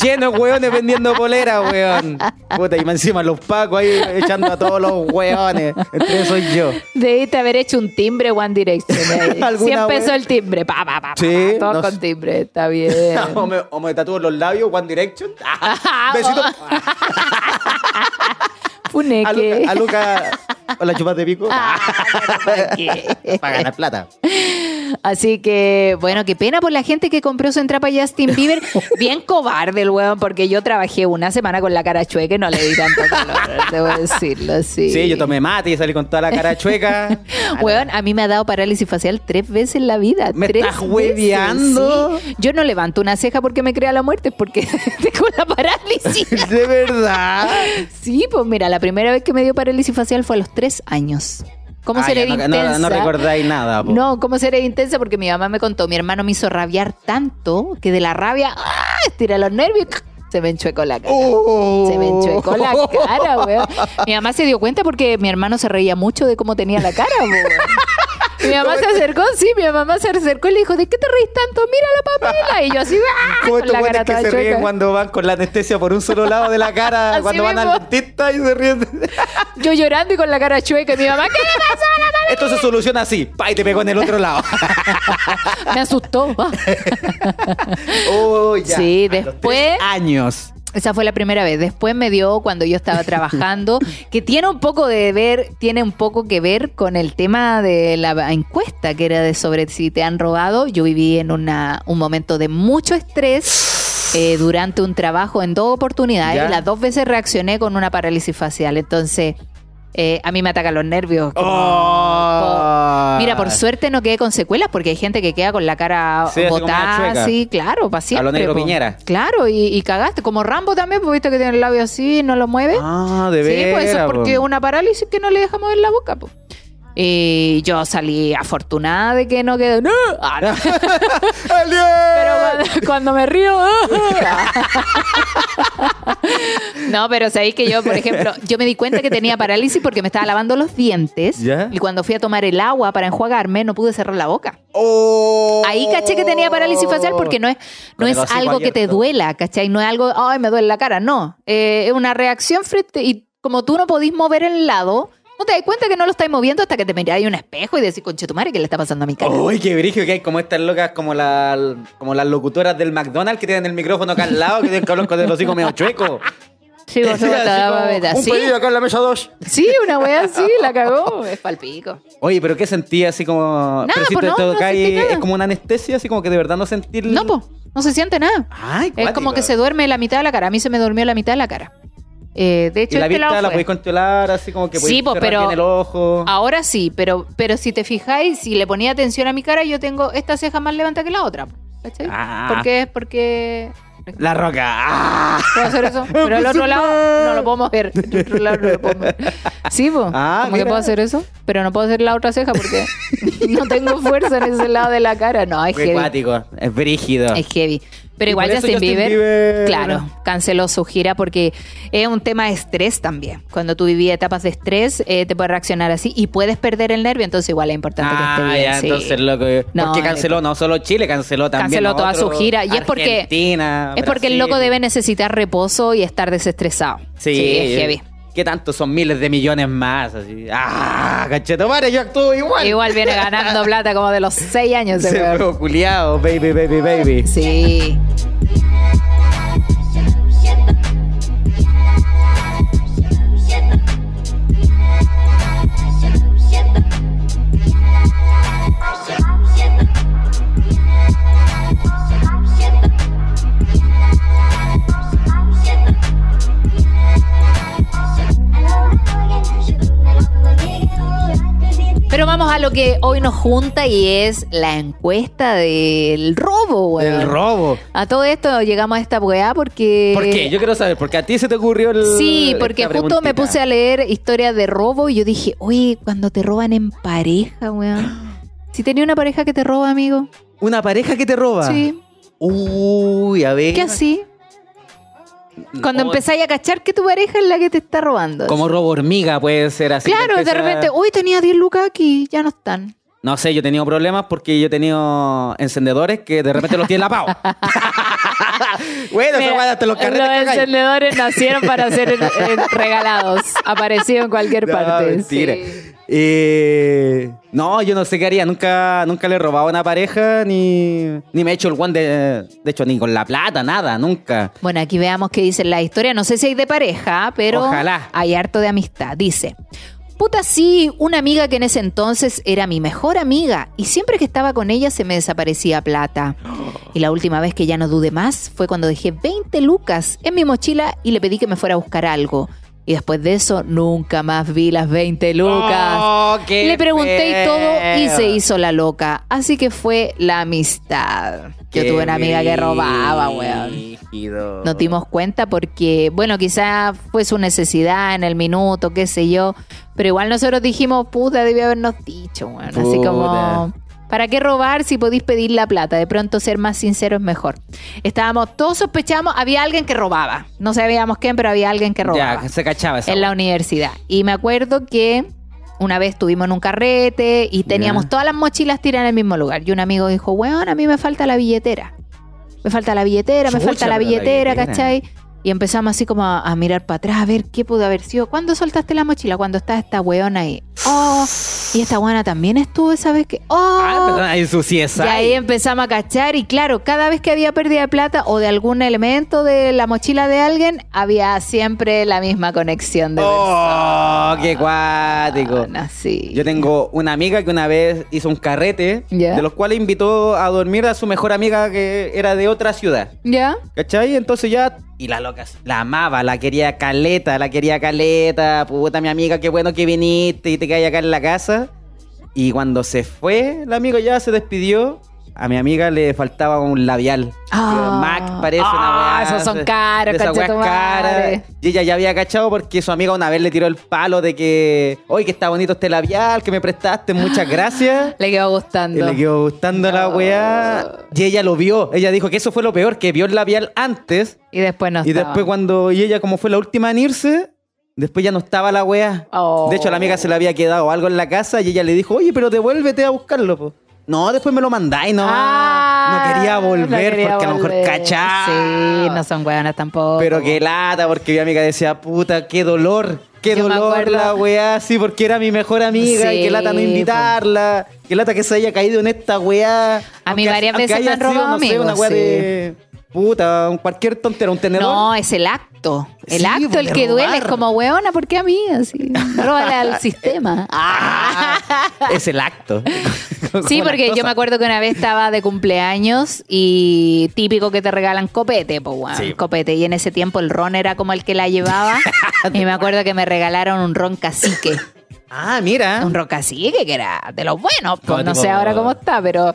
[SPEAKER 2] Lleno de weones vendiendo poleras, weón. Puta, y más encima los pacos ahí echando a todos los weones. Esos soy yo.
[SPEAKER 1] Debiste haber hecho un timbre One Direction. ahí. [LAUGHS]
[SPEAKER 2] Alguna
[SPEAKER 1] 100 pesos
[SPEAKER 2] wea.
[SPEAKER 1] el timbre. Pa, pa, pa,
[SPEAKER 2] Sí,
[SPEAKER 1] Todo
[SPEAKER 2] no
[SPEAKER 1] con timbre. Está bien. [LAUGHS]
[SPEAKER 2] o, me, o me tatúo los labios, One Direction. [LAUGHS] Ah, besito. A
[SPEAKER 1] Funeque.
[SPEAKER 2] Luca, a Luca. Hola, chupas de pico.
[SPEAKER 1] Ah. [LAUGHS] Para
[SPEAKER 2] ganar plata.
[SPEAKER 1] Así que, bueno, qué pena por la gente que compró su entrada para Justin Bieber. [LAUGHS] Bien cobarde el weón, porque yo trabajé una semana con la cara chueca y no le di tanto calor, debo decirlo así.
[SPEAKER 2] Sí, yo tomé mate y salí con toda la cara chueca. [LAUGHS]
[SPEAKER 1] Weón, a mí me ha dado parálisis facial tres veces en la vida.
[SPEAKER 2] ¿Me
[SPEAKER 1] tres
[SPEAKER 2] estás
[SPEAKER 1] veces,
[SPEAKER 2] hueveando?
[SPEAKER 1] sí. Yo no levanto una ceja porque me crea la muerte, es porque [LAUGHS] tengo la parálisis.
[SPEAKER 2] ¿De verdad?
[SPEAKER 1] Sí, pues mira, la primera vez que me dio parálisis facial fue a los tres años. ¿Cómo
[SPEAKER 2] Ah,
[SPEAKER 1] seré
[SPEAKER 2] no,
[SPEAKER 1] intensa?
[SPEAKER 2] no, no recordáis nada. po.
[SPEAKER 1] No, ¿cómo seré intensa? Porque mi mamá me contó, mi hermano me hizo rabiar tanto que de la rabia, ¡ah! estira los nervios, se me enchuecó la cara.
[SPEAKER 2] Oh.
[SPEAKER 1] Se me enchuecó la cara, weón. [LAUGHS] Mi mamá se dio cuenta porque mi hermano se reía mucho de cómo tenía la cara, weón. Mi mamá se acercó, sí, mi mamá se acercó y le dijo, ¿de qué te reís tanto? Mira la papela. Y yo así, ¡ah!
[SPEAKER 2] Como estos que se ríen
[SPEAKER 1] chueca.
[SPEAKER 2] cuando van con la anestesia por un solo lado de la cara, [LAUGHS]
[SPEAKER 1] Así
[SPEAKER 2] cuando van al dentista y se ríen.
[SPEAKER 1] Yo llorando y con la cara chueca. Y mi mamá, ¿qué le pasó a la mamá?
[SPEAKER 2] Esto se soluciona así, pa, y te pegó en el otro lado. [LAUGHS]
[SPEAKER 1] Me asustó. [LAUGHS]
[SPEAKER 2] Oh, ya.
[SPEAKER 1] Sí, después-
[SPEAKER 2] años.
[SPEAKER 1] Esa fue la primera vez. Después me dio cuando yo estaba trabajando, [LAUGHS] que tiene un poco de ver, tiene un poco que ver con el tema de la encuesta, que era de sobre si te han robado. Yo viví en una, un momento de mucho estrés eh, durante un trabajo en dos oportunidades.
[SPEAKER 2] Ya.
[SPEAKER 1] Las dos veces reaccioné con una parálisis facial. Entonces, eh, a mí me atacan los nervios. como-
[SPEAKER 2] Oh.
[SPEAKER 1] Mira, por suerte no quedé con secuelas porque hay gente que queda con la cara
[SPEAKER 2] Sí,
[SPEAKER 1] botada, así, claro, para siempre.
[SPEAKER 2] A lo negro
[SPEAKER 1] po.
[SPEAKER 2] Piñera.
[SPEAKER 1] Claro, y, y cagaste. Como Rambo también, pues viste que tiene el labio así y no lo mueve.
[SPEAKER 2] Ah, de
[SPEAKER 1] sí, pues eso es porque
[SPEAKER 2] po.
[SPEAKER 1] una parálisis que no le deja mover la boca, pues. Y yo salí afortunada de que no quedó. ¡No! Ah, no. [LAUGHS] Pero cuando, cuando me río. no, pero sabéis que yo, por ejemplo, yo me di cuenta que tenía parálisis porque me estaba lavando los dientes.
[SPEAKER 2] ¿Ya?
[SPEAKER 1] Y cuando fui a tomar el agua para enjuagarme, no pude cerrar la boca.
[SPEAKER 2] Oh.
[SPEAKER 1] Ahí caché que tenía parálisis facial porque no es, no es algo que te duela, ¿cachai? No es algo, ay, me duele la cara, no. Eh, es una reacción frente, y como tú no podís mover el lado, no te das cuenta que no lo estáis moviendo hasta que te miráis un espejo y decís, conche tu madre, ¿qué le está pasando a mi cara?
[SPEAKER 2] Uy, qué brillo que hay como estas locas, como, la, como las locutoras del McDonald's que tienen el micrófono acá al lado, que tienen que hablar con el hocico medio chueco.
[SPEAKER 1] Sí, vos [LAUGHS] babeta.
[SPEAKER 2] Un
[SPEAKER 1] ¿Sí?
[SPEAKER 2] pedido acá en la mesa 2.
[SPEAKER 1] Sí, una wea así, la [LAUGHS] cagó. Es palpico.
[SPEAKER 2] Oye, pero ¿qué sentí así como...
[SPEAKER 1] Nada,
[SPEAKER 2] pero si
[SPEAKER 1] pues no, nada.
[SPEAKER 2] es como una anestesia, así como que de verdad no sentir...
[SPEAKER 1] No, po, no se siente nada.
[SPEAKER 2] Ay,
[SPEAKER 1] Es como que se duerme la mitad de la cara. A mí se me durmió la mitad de la cara. Eh, de hecho,
[SPEAKER 2] Y la
[SPEAKER 1] este
[SPEAKER 2] vista la podéis controlar, así como que podéis
[SPEAKER 1] Sí, po,
[SPEAKER 2] cerrar
[SPEAKER 1] pero-
[SPEAKER 2] bien el ojo.
[SPEAKER 1] Ahora sí, pero, pero si te fijáis, si le ponía atención a mi cara, yo tengo esta ceja más levanta que la otra. ¿Cachai?
[SPEAKER 2] Ah.
[SPEAKER 1] ¿Por qué? Porque.
[SPEAKER 2] La roca. ¡Ah!
[SPEAKER 1] ¿Puedo hacer eso? [LAUGHS] Pero el otro lado no lo puedo mover. Otro lado no lo puedo mover. [LAUGHS] Sí, pues.
[SPEAKER 2] Ah,
[SPEAKER 1] ¿Cómo que
[SPEAKER 2] mira.
[SPEAKER 1] puedo hacer eso? Pero no puedo hacer la otra ceja porque [LAUGHS] [LAUGHS] no tengo fuerza en ese lado de la cara. No, es heavy.
[SPEAKER 2] cuático. Es brígido.
[SPEAKER 1] Es heavy. Pero igual Justin, Bieber,
[SPEAKER 2] Bieber-
[SPEAKER 1] claro, canceló su gira porque es un tema de estrés también. Cuando tú vivías etapas de estrés, eh, te puede reaccionar así y puedes perder el nervio, entonces igual es importante que
[SPEAKER 2] Ah,
[SPEAKER 1] esté bien.
[SPEAKER 2] ya,
[SPEAKER 1] sí.
[SPEAKER 2] entonces loco.
[SPEAKER 1] No,
[SPEAKER 2] porque canceló no solo Chile, canceló también.
[SPEAKER 1] Canceló toda su gira. Y es porque- Es porque el loco debe necesitar reposo y estar desestresado.
[SPEAKER 2] Sí,
[SPEAKER 1] es heavy.
[SPEAKER 2] ¿Qué tanto son miles de millones más? Así. ¡Ah! Cachetomare, yo actúo igual.
[SPEAKER 1] Igual viene ganando [LAUGHS] plata como de los seis años.
[SPEAKER 2] Se fue culiado, baby, baby, baby.
[SPEAKER 1] Sí. Pero vamos a lo que hoy nos junta y es la encuesta del robo, weón.
[SPEAKER 2] El robo.
[SPEAKER 1] A todo esto llegamos a esta weá porque...
[SPEAKER 2] ¿Por qué? Yo quiero saber, porque a ti se te ocurrió el.
[SPEAKER 1] Sí, porque justo me puse a leer historias de robo y yo dije, oye, cuando te roban en pareja, weón. [GASPS] Si tenía una pareja que te roba, amigo.
[SPEAKER 2] Una pareja que te roba.
[SPEAKER 1] Sí.
[SPEAKER 2] Uy, a ver.
[SPEAKER 1] ¿Qué así? Cuando empezáis a cachar que tu pareja es la que te está robando.
[SPEAKER 2] Como robo hormiga puede ser así.
[SPEAKER 1] Claro, de repente, uy, tenía 10 lucas aquí, ya no están.
[SPEAKER 2] No sé, yo he tenido problemas porque yo he tenido encendedores que de repente los tiene la pavo. [LAUGHS] bueno,
[SPEAKER 1] Mira,
[SPEAKER 2] hasta los carretes
[SPEAKER 1] los encendedores nacieron para ser eh, regalados. Aparecido en cualquier [LAUGHS]
[SPEAKER 2] No,
[SPEAKER 1] parte.
[SPEAKER 2] mentira.
[SPEAKER 1] sí.
[SPEAKER 2] Eh, no, yo no sé qué haría. Nunca, nunca le he robado a una pareja ni, ni me he hecho el guante. De, de hecho, ni con la plata, nada, nunca.
[SPEAKER 1] Bueno, aquí veamos qué dice la historia. No sé si hay de pareja, pero
[SPEAKER 2] Ojalá.
[SPEAKER 1] hay harto de amistad. Dice. Puta, sí, una amiga que en ese entonces era mi mejor amiga y siempre que estaba con ella se me desaparecía plata. Y la última vez que ya no dudé más fue cuando dejé 20 lucas en mi mochila y le pedí que me fuera a buscar algo. Y después de eso nunca más vi las 20 lucas.
[SPEAKER 2] Oh,
[SPEAKER 1] Le pregunté y todo y se hizo la loca. Así que fue la amistad. Yo
[SPEAKER 2] Qué
[SPEAKER 1] tuve una amiga que robaba, weón.
[SPEAKER 2] brígido.
[SPEAKER 1] Nos dimos cuenta porque, bueno, quizá fue su necesidad en el minuto, qué sé yo. Pero igual nosotros dijimos, puta, debió habernos dicho, weón. Así como, ¿para qué robar si podéis pedir la plata? De pronto ser más sincero es mejor. Estábamos, todos sospechamos, había alguien que robaba. No sabíamos quién, pero había alguien que robaba
[SPEAKER 2] Ya, se cachaba esa
[SPEAKER 1] en la universidad. Y me acuerdo que una vez estuvimos en un carrete y teníamos todas las mochilas tiradas en el mismo lugar. Y un amigo dijo, weón, a mí me falta la billetera. Me falta la billetera, me falta la
[SPEAKER 2] pero la
[SPEAKER 1] billetera,
[SPEAKER 2] billetera.
[SPEAKER 1] ¿cachai? Y empezamos así como a, a mirar para atrás, a ver qué pudo haber sido. ¿Cuándo soltaste la mochila? Cuando está esta weona ahí. Oh, y esta weona también estuvo esa vez que... Oh,
[SPEAKER 2] Ah, empezaron ahí su CSI.
[SPEAKER 1] y ahí empezamos a cachar y claro, cada vez que había pérdida de plata o de algún elemento de la mochila de alguien, había siempre la misma conexión de
[SPEAKER 2] Oh, qué cuático.
[SPEAKER 1] personas. Sí.
[SPEAKER 2] Yo tengo una amiga que una vez hizo un carrete,
[SPEAKER 1] Ya.
[SPEAKER 2] de los cuales invitó a dormir a su mejor amiga que era de otra ciudad.
[SPEAKER 1] ¿Ya?
[SPEAKER 2] ¿Cachai? Entonces ya. Y la la amaba, la quería caleta, la quería caleta. Puta, mi amiga, qué bueno que viniste y te quedas acá en la casa. Y cuando se fue, la amiga ya se despidió. A mi amiga le faltaba un labial.
[SPEAKER 1] Ah.
[SPEAKER 2] Mac parece
[SPEAKER 1] Ah,
[SPEAKER 2] una weá.
[SPEAKER 1] esos son caros,
[SPEAKER 2] caras. Y ella ya había cachado porque su amiga una vez le tiró el palo de que, oye, que está bonito este labial, que me prestaste, muchas [GASPS] gracias.
[SPEAKER 1] Le quedó
[SPEAKER 2] Y
[SPEAKER 1] gustando.
[SPEAKER 2] le quedó gustando la weá. Y ella lo vio. Ella dijo que eso fue lo peor, que vio el labial antes.
[SPEAKER 1] Y después no
[SPEAKER 2] y
[SPEAKER 1] estaba.
[SPEAKER 2] después cuando... Y ella como fue la última en irse, después ya no estaba la weá.
[SPEAKER 1] Oh.
[SPEAKER 2] De hecho, la amiga se le había quedado algo en la casa y ella le dijo, oye, pero devuélvete a buscarlo, po. No, después me lo mandáis, no.
[SPEAKER 1] Ah,
[SPEAKER 2] no quería volver
[SPEAKER 1] no quería
[SPEAKER 2] porque a lo mejor
[SPEAKER 1] volver.
[SPEAKER 2] cachaba.
[SPEAKER 1] Sí, no son hueonas tampoco.
[SPEAKER 2] Pero qué lata, porque mi amiga decía, puta, qué dolor, qué
[SPEAKER 1] Yo
[SPEAKER 2] dolor la weá, sí, porque era mi mejor amiga
[SPEAKER 1] Sí,
[SPEAKER 2] y qué lata no
[SPEAKER 1] po.
[SPEAKER 2] invitarla, qué lata que se haya caído en esta weá.
[SPEAKER 1] A mí varias veces me han robado
[SPEAKER 2] sido, no sé, una
[SPEAKER 1] amigos,
[SPEAKER 2] weá
[SPEAKER 1] sí.
[SPEAKER 2] de puta, cualquier tontera, un tenedor.
[SPEAKER 1] No, es el acto. El
[SPEAKER 2] Sí,
[SPEAKER 1] acto el
[SPEAKER 2] de
[SPEAKER 1] que duele. Es como, hueona, ¿por qué a mí? Así, róbale al [LAUGHS] sistema.
[SPEAKER 2] Ah, es el acto. [LAUGHS]
[SPEAKER 1] Sí, porque yo me acuerdo que una vez estaba de cumpleaños y típico que te regalan copete, pues weón,
[SPEAKER 2] Sí.
[SPEAKER 1] copete. Y en ese tiempo el ron era como el que la llevaba. [LAUGHS] y me acuerdo que me regalaron un ron cacique.
[SPEAKER 2] Ah, mira.
[SPEAKER 1] Un ron cacique que era de los buenos. Pues no
[SPEAKER 2] tipo-
[SPEAKER 1] sé ahora cómo está, pero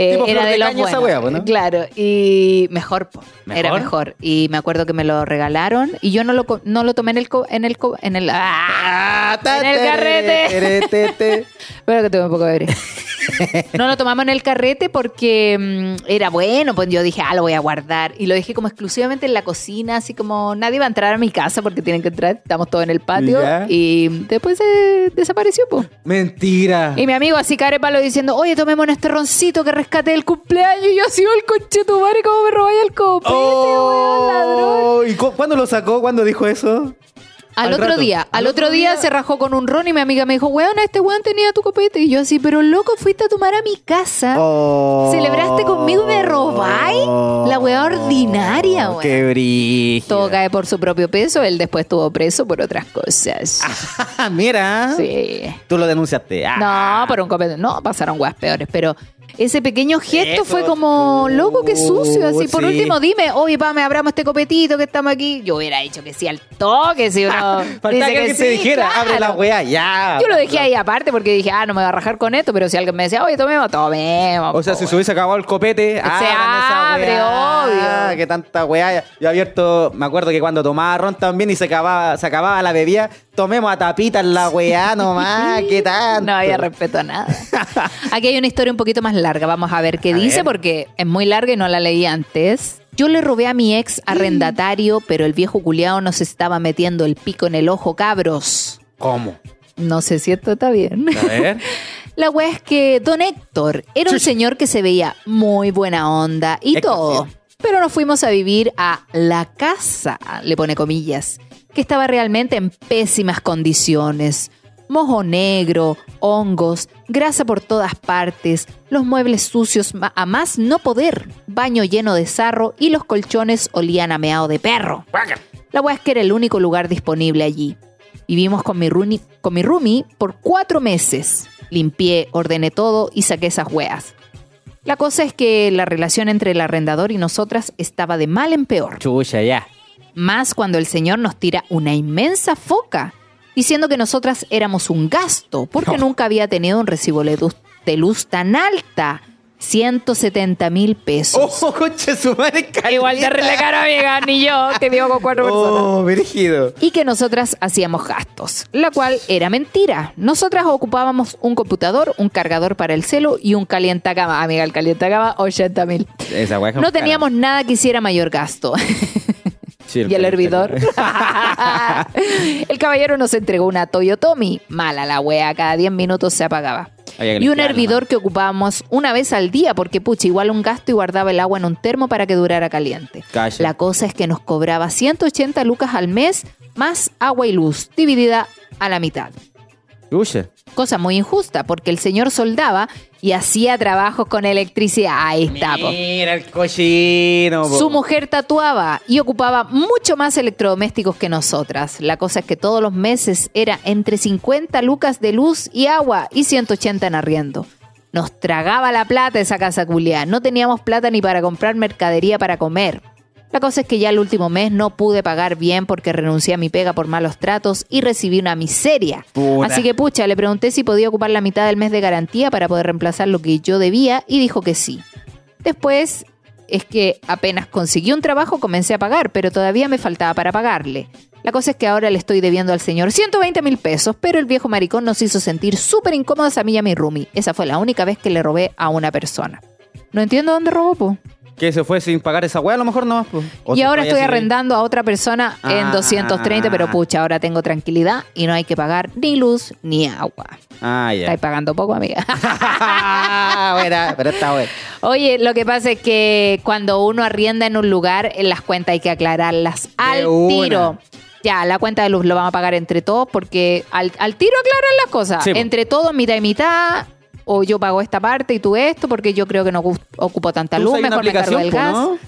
[SPEAKER 1] eh,
[SPEAKER 2] Tipo
[SPEAKER 1] era
[SPEAKER 2] flor
[SPEAKER 1] de,
[SPEAKER 2] de
[SPEAKER 1] los
[SPEAKER 2] caña esa wea, ¿no?
[SPEAKER 1] Claro, y mejor, po, era
[SPEAKER 2] ¿Mejor?
[SPEAKER 1] Y me acuerdo que me lo regalaron y yo no lo, co- no lo tomé en el... co- en el, co- en el ¡Ah! En el carrete. [LAUGHS] Bueno, que tuve un poco de. No lo tomamos en el carrete porque mm, era bueno, pues yo dije, ah, lo voy a guardar. Y lo dejé como exclusivamente en la cocina, así como nadie va a entrar a mi casa porque tienen que entrar, estamos todos en el patio.
[SPEAKER 2] Ya.
[SPEAKER 1] Y después se desapareció, pues.
[SPEAKER 2] Mentira.
[SPEAKER 1] Y mi amigo así carepalo diciendo, oye, tomemos este roncito que rescaté del cumpleaños. Y yo así, oh, el conche tu madre, ¿cómo me robáis el copete, weón, ladrón?
[SPEAKER 2] Oh, ¿Y cu- cuándo lo sacó? ¿Cuándo dijo eso?
[SPEAKER 1] Al,
[SPEAKER 2] Al
[SPEAKER 1] otro
[SPEAKER 2] rato.
[SPEAKER 1] día, al
[SPEAKER 2] Al
[SPEAKER 1] otro
[SPEAKER 2] otro
[SPEAKER 1] día
[SPEAKER 2] día-
[SPEAKER 1] se rajó con un ron y mi amiga me dijo, weón, este weón tenía tu copete. Y yo así, pero loco, fuiste a tomar a mi casa.
[SPEAKER 2] Oh.
[SPEAKER 1] ¿Celebraste conmigo y me robáis? La weá ordinaria, weón.
[SPEAKER 2] Qué brillo.
[SPEAKER 1] Todo cae por su propio peso. Él después estuvo preso por otras cosas. [LAUGHS]
[SPEAKER 2] Mira.
[SPEAKER 1] Sí.
[SPEAKER 2] Tú lo denunciaste. Ah.
[SPEAKER 1] No, por un copete. No, pasaron weas peores. Pero Ese pequeño gesto
[SPEAKER 2] Eso,
[SPEAKER 1] fue como, loco, qué sucio. Así, por
[SPEAKER 2] sí.
[SPEAKER 1] último, dime, oye, pa, me abramos este copetito que estamos aquí. Yo hubiera dicho que sí al toque, si uno [LAUGHS]
[SPEAKER 2] Faltaba
[SPEAKER 1] dice
[SPEAKER 2] que,
[SPEAKER 1] que
[SPEAKER 2] que se
[SPEAKER 1] sí,
[SPEAKER 2] dijera,
[SPEAKER 1] claro.
[SPEAKER 2] abre la weá, ya.
[SPEAKER 1] Yo lo dejé ahí aparte porque dije, ah, no me voy a rajar con esto, pero si alguien me decía, oye, tomemos, tomemos.
[SPEAKER 2] O sea,
[SPEAKER 1] po,
[SPEAKER 2] si se hubiese acabado el copete, abran esa
[SPEAKER 1] abre,
[SPEAKER 2] weá,
[SPEAKER 1] obvio.
[SPEAKER 2] Que tanta weá. Yo abierto, me acuerdo que cuando tomaba ron también y se acababa, se acababa la bebida, tomemos a tapitas la weá nomás, ¿qué [LAUGHS] tal?
[SPEAKER 1] No había respeto a nada. [LAUGHS] Aquí hay una historia un poquito más larga. Vamos a ver qué
[SPEAKER 2] A
[SPEAKER 1] dice
[SPEAKER 2] ver.
[SPEAKER 1] porque es muy larga y no la leí antes. Yo le robé a mi ex arrendatario, pero el viejo culiao nos estaba metiendo el pico en el ojo, cabros.
[SPEAKER 2] ¿Cómo?
[SPEAKER 1] No sé si esto está bien.
[SPEAKER 2] A ver. [LAUGHS]
[SPEAKER 1] La wea es que don Héctor era un señor que se veía muy buena onda y
[SPEAKER 2] Héctor,
[SPEAKER 1] todo.
[SPEAKER 2] sí.
[SPEAKER 1] Pero nos fuimos a vivir a la casa, le pone comillas, que estaba realmente en pésimas condiciones. Mojo negro, hongos, grasa por todas partes, los muebles sucios a más no poder, baño lleno de sarro y los colchones olían a meado de perro. La que era el único lugar disponible allí. Vivimos con mi, runi- con mi roomie por cuatro meses. Limpié, ordené todo y saqué esas weas. La cosa es que la relación entre el arrendador y nosotras estaba de mal en peor.
[SPEAKER 2] Chucha, ya.
[SPEAKER 1] Más cuando el señor nos tira una inmensa foca, diciendo que nosotras éramos un gasto, porque
[SPEAKER 2] No.
[SPEAKER 1] nunca había tenido un recibo de luz, de luz tan alta. 170 mil pesos. [LAUGHS]
[SPEAKER 2] Oh, concha su madre,
[SPEAKER 1] Igual de
[SPEAKER 2] caleta.
[SPEAKER 1] caro, amiga, ni yo, que vivo con cuatro personas
[SPEAKER 2] Oh, brígido.
[SPEAKER 1] y que nosotras hacíamos gastos, la cual era mentira. Nosotras ocupábamos un computador, un cargador para el celo y un calientacama. Amiga, el calientacama, 80 mil.
[SPEAKER 2] Esa weá es
[SPEAKER 1] No teníamos nada que hiciera mayor gasto. [LAUGHS]
[SPEAKER 2] Sí,
[SPEAKER 1] y el hervidor. [LAUGHS] [LAUGHS] el caballero nos entregó una Toyotomi. Mala la wea, cada 10 minutos se apagaba. Y un hervidor que ocupábamos una vez al día, porque pucha, igual un gasto y guardaba el agua en un termo para que durara caliente. La cosa es que nos cobraba 180 lucas al mes, más agua y luz, dividida a la mitad.
[SPEAKER 2] Chucha.
[SPEAKER 1] Cosa muy injusta, porque el señor soldaba y hacía trabajos con electricidad. Ahí está, po.
[SPEAKER 2] Mira el cochino. po.
[SPEAKER 1] Su mujer tatuaba y ocupaba mucho más electrodomésticos que nosotras. La cosa es que todos los meses era entre 50 lucas de luz y agua y 180 en arriendo. Nos tragaba la plata esa casa culiá. No teníamos plata ni para comprar mercadería para comer. La cosa es que ya el último mes no pude pagar bien porque renuncié a mi pega por malos tratos y recibí una miseria. Así que pucha, le pregunté si podía ocupar la mitad del mes de garantía para poder reemplazar lo que yo debía y dijo que sí. Después es que apenas conseguí un trabajo comencé a pagar, pero todavía me faltaba para pagarle. La cosa es que ahora le estoy debiendo al señor 120 mil pesos, pero el viejo maricón nos hizo sentir súper incómodas a mí y a mi roomie. Esa fue la única vez que le robé a una persona. No entiendo dónde robó, po.
[SPEAKER 2] Que se fue sin pagar esa weá, a lo mejor no. O
[SPEAKER 1] Y ahora estoy arrendando a otra persona en
[SPEAKER 2] Ah.
[SPEAKER 1] 230, pero pucha, ahora tengo tranquilidad y no hay que pagar ni luz ni agua.
[SPEAKER 2] Ah, ya.
[SPEAKER 1] Estáis pagando poco, amiga. [LAUGHS]
[SPEAKER 2] Buena, pero está bueno.
[SPEAKER 1] Oye, lo que pasa es que cuando uno arrienda en un lugar, en las cuentas hay que aclararlas al tiro. Ya, la cuenta de luz lo vamos a pagar entre todos porque al, al tiro aclaran las cosas.
[SPEAKER 2] Sí,
[SPEAKER 1] entre todos, mitad y mitad. O yo pago esta parte y tú esto porque yo creo que no ocupo tanta luz, mejor me cargo
[SPEAKER 2] po,
[SPEAKER 1] gas.
[SPEAKER 2] ¿no?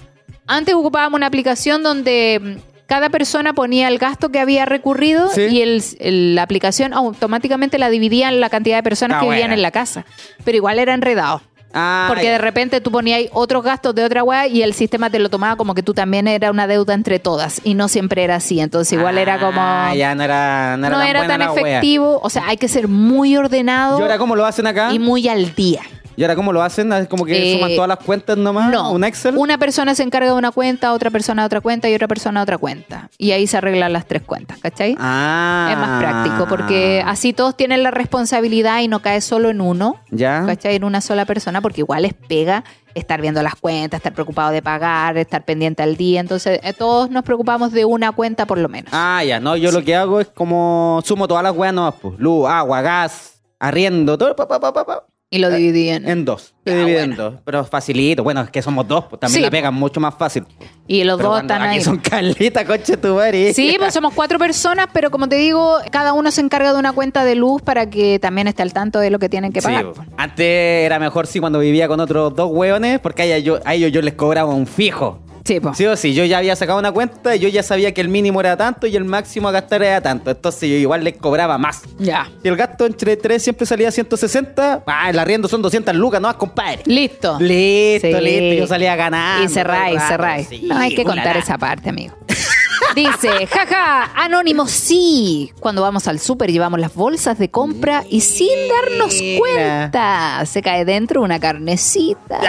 [SPEAKER 1] Antes ocupábamos una aplicación donde mm, cada persona ponía el gasto que había recurrido
[SPEAKER 2] Sí.
[SPEAKER 1] y el, el- la aplicación automáticamente la dividía en la cantidad de personas
[SPEAKER 2] Ah,
[SPEAKER 1] que vivían en la casa. Pero igual era enredado.
[SPEAKER 2] Ah,
[SPEAKER 1] Porque
[SPEAKER 2] ya.
[SPEAKER 1] de repente tú ponías otros gastos de otra weá y el sistema te lo tomaba como que tú también era una deuda entre todas y no siempre era así. Entonces igual era como...
[SPEAKER 2] Ah, ya no era, no era
[SPEAKER 1] no
[SPEAKER 2] tan,
[SPEAKER 1] era efectivo. O sea, hay que ser muy ordenado
[SPEAKER 2] ¿Y ahora cómo lo hacen acá?
[SPEAKER 1] y muy al día.
[SPEAKER 2] ¿Y ahora cómo lo hacen? ¿Es como que
[SPEAKER 1] Eh,
[SPEAKER 2] suman todas las cuentas nomás?
[SPEAKER 1] No.
[SPEAKER 2] ¿Un Excel?
[SPEAKER 1] Una persona se encarga de una cuenta, otra persona de otra cuenta y otra persona de otra cuenta. Y ahí se arreglan las tres cuentas, ¿cachai?
[SPEAKER 2] Ah.
[SPEAKER 1] Es más práctico porque así todos tienen la responsabilidad y no cae solo en uno,
[SPEAKER 2] ¿Ya?
[SPEAKER 1] ¿cachai? En una sola persona, porque igual les pega estar viendo las cuentas, estar preocupado de pagar, estar pendiente al día. Entonces, eh, todos nos preocupamos de una cuenta por lo menos.
[SPEAKER 2] Ah, ya. No, yo lo que hago es como sumo todas las weas nomás, pues. Luz, agua, gas, arriendo, todo, pa, pa, pa, pa, pa.
[SPEAKER 1] Y lo dividían.
[SPEAKER 2] En dos. Se
[SPEAKER 1] Ah,
[SPEAKER 2] divide en dos. Pero facilito. Bueno, es que somos dos, pues también
[SPEAKER 1] Sí,
[SPEAKER 2] la pegan mucho más fácil.
[SPEAKER 1] Y los
[SPEAKER 2] Pero
[SPEAKER 1] dos
[SPEAKER 2] cuando
[SPEAKER 1] están
[SPEAKER 2] aquí
[SPEAKER 1] ahí.
[SPEAKER 2] son calitas, coche tu madre.
[SPEAKER 1] Sí, pues somos cuatro personas, pero como te digo, cada uno se encarga de una cuenta de luz para que también esté al tanto de lo que tienen que
[SPEAKER 2] Sí,
[SPEAKER 1] pagar.
[SPEAKER 2] po. Antes era mejor sí cuando vivía con otros dos hueones, porque a ellos, yo, a ellos yo les cobraba un fijo.
[SPEAKER 1] Sí, po.
[SPEAKER 2] Sí o sí, yo ya había sacado una cuenta y yo ya sabía que el mínimo era tanto y el máximo a gastar era tanto. Entonces yo igual les cobraba más.
[SPEAKER 1] Ya.
[SPEAKER 2] Si el gasto entre tres siempre salía a 160, ah, el arriendo son 200 lucas, no compadre.
[SPEAKER 1] Listo.
[SPEAKER 2] Listo,
[SPEAKER 1] Sí.
[SPEAKER 2] listo, yo salía ganando.
[SPEAKER 1] Y cerráis, cerráis.
[SPEAKER 2] sí,
[SPEAKER 1] no hay que contar esa parte, amigo. [LAUGHS] Dice, jaja, anónimo sí. Cuando vamos al súper llevamos las bolsas de compra y sin darnos cuenta se cae dentro una carnecita.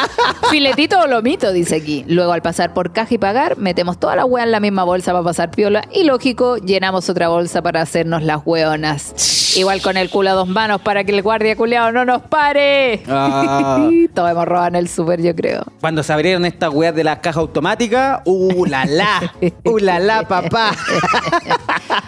[SPEAKER 1] [LAUGHS] Filetito o lomito, dice aquí. Luego al pasar por caja y pagar, metemos toda la hueá en la misma bolsa para pasar piola y lógico, llenamos otra bolsa para hacernos las hueonas. Igual con el culo a dos manos para que el guardia culeado no nos pare.
[SPEAKER 2] Ah. [LAUGHS]
[SPEAKER 1] Todos hemos robado en el súper, yo creo.
[SPEAKER 2] Cuando se abrieron estas weas de las cajas automáticas, ¡uh, la la! [LAUGHS] ¡uh, la la, [LAUGHS] papá!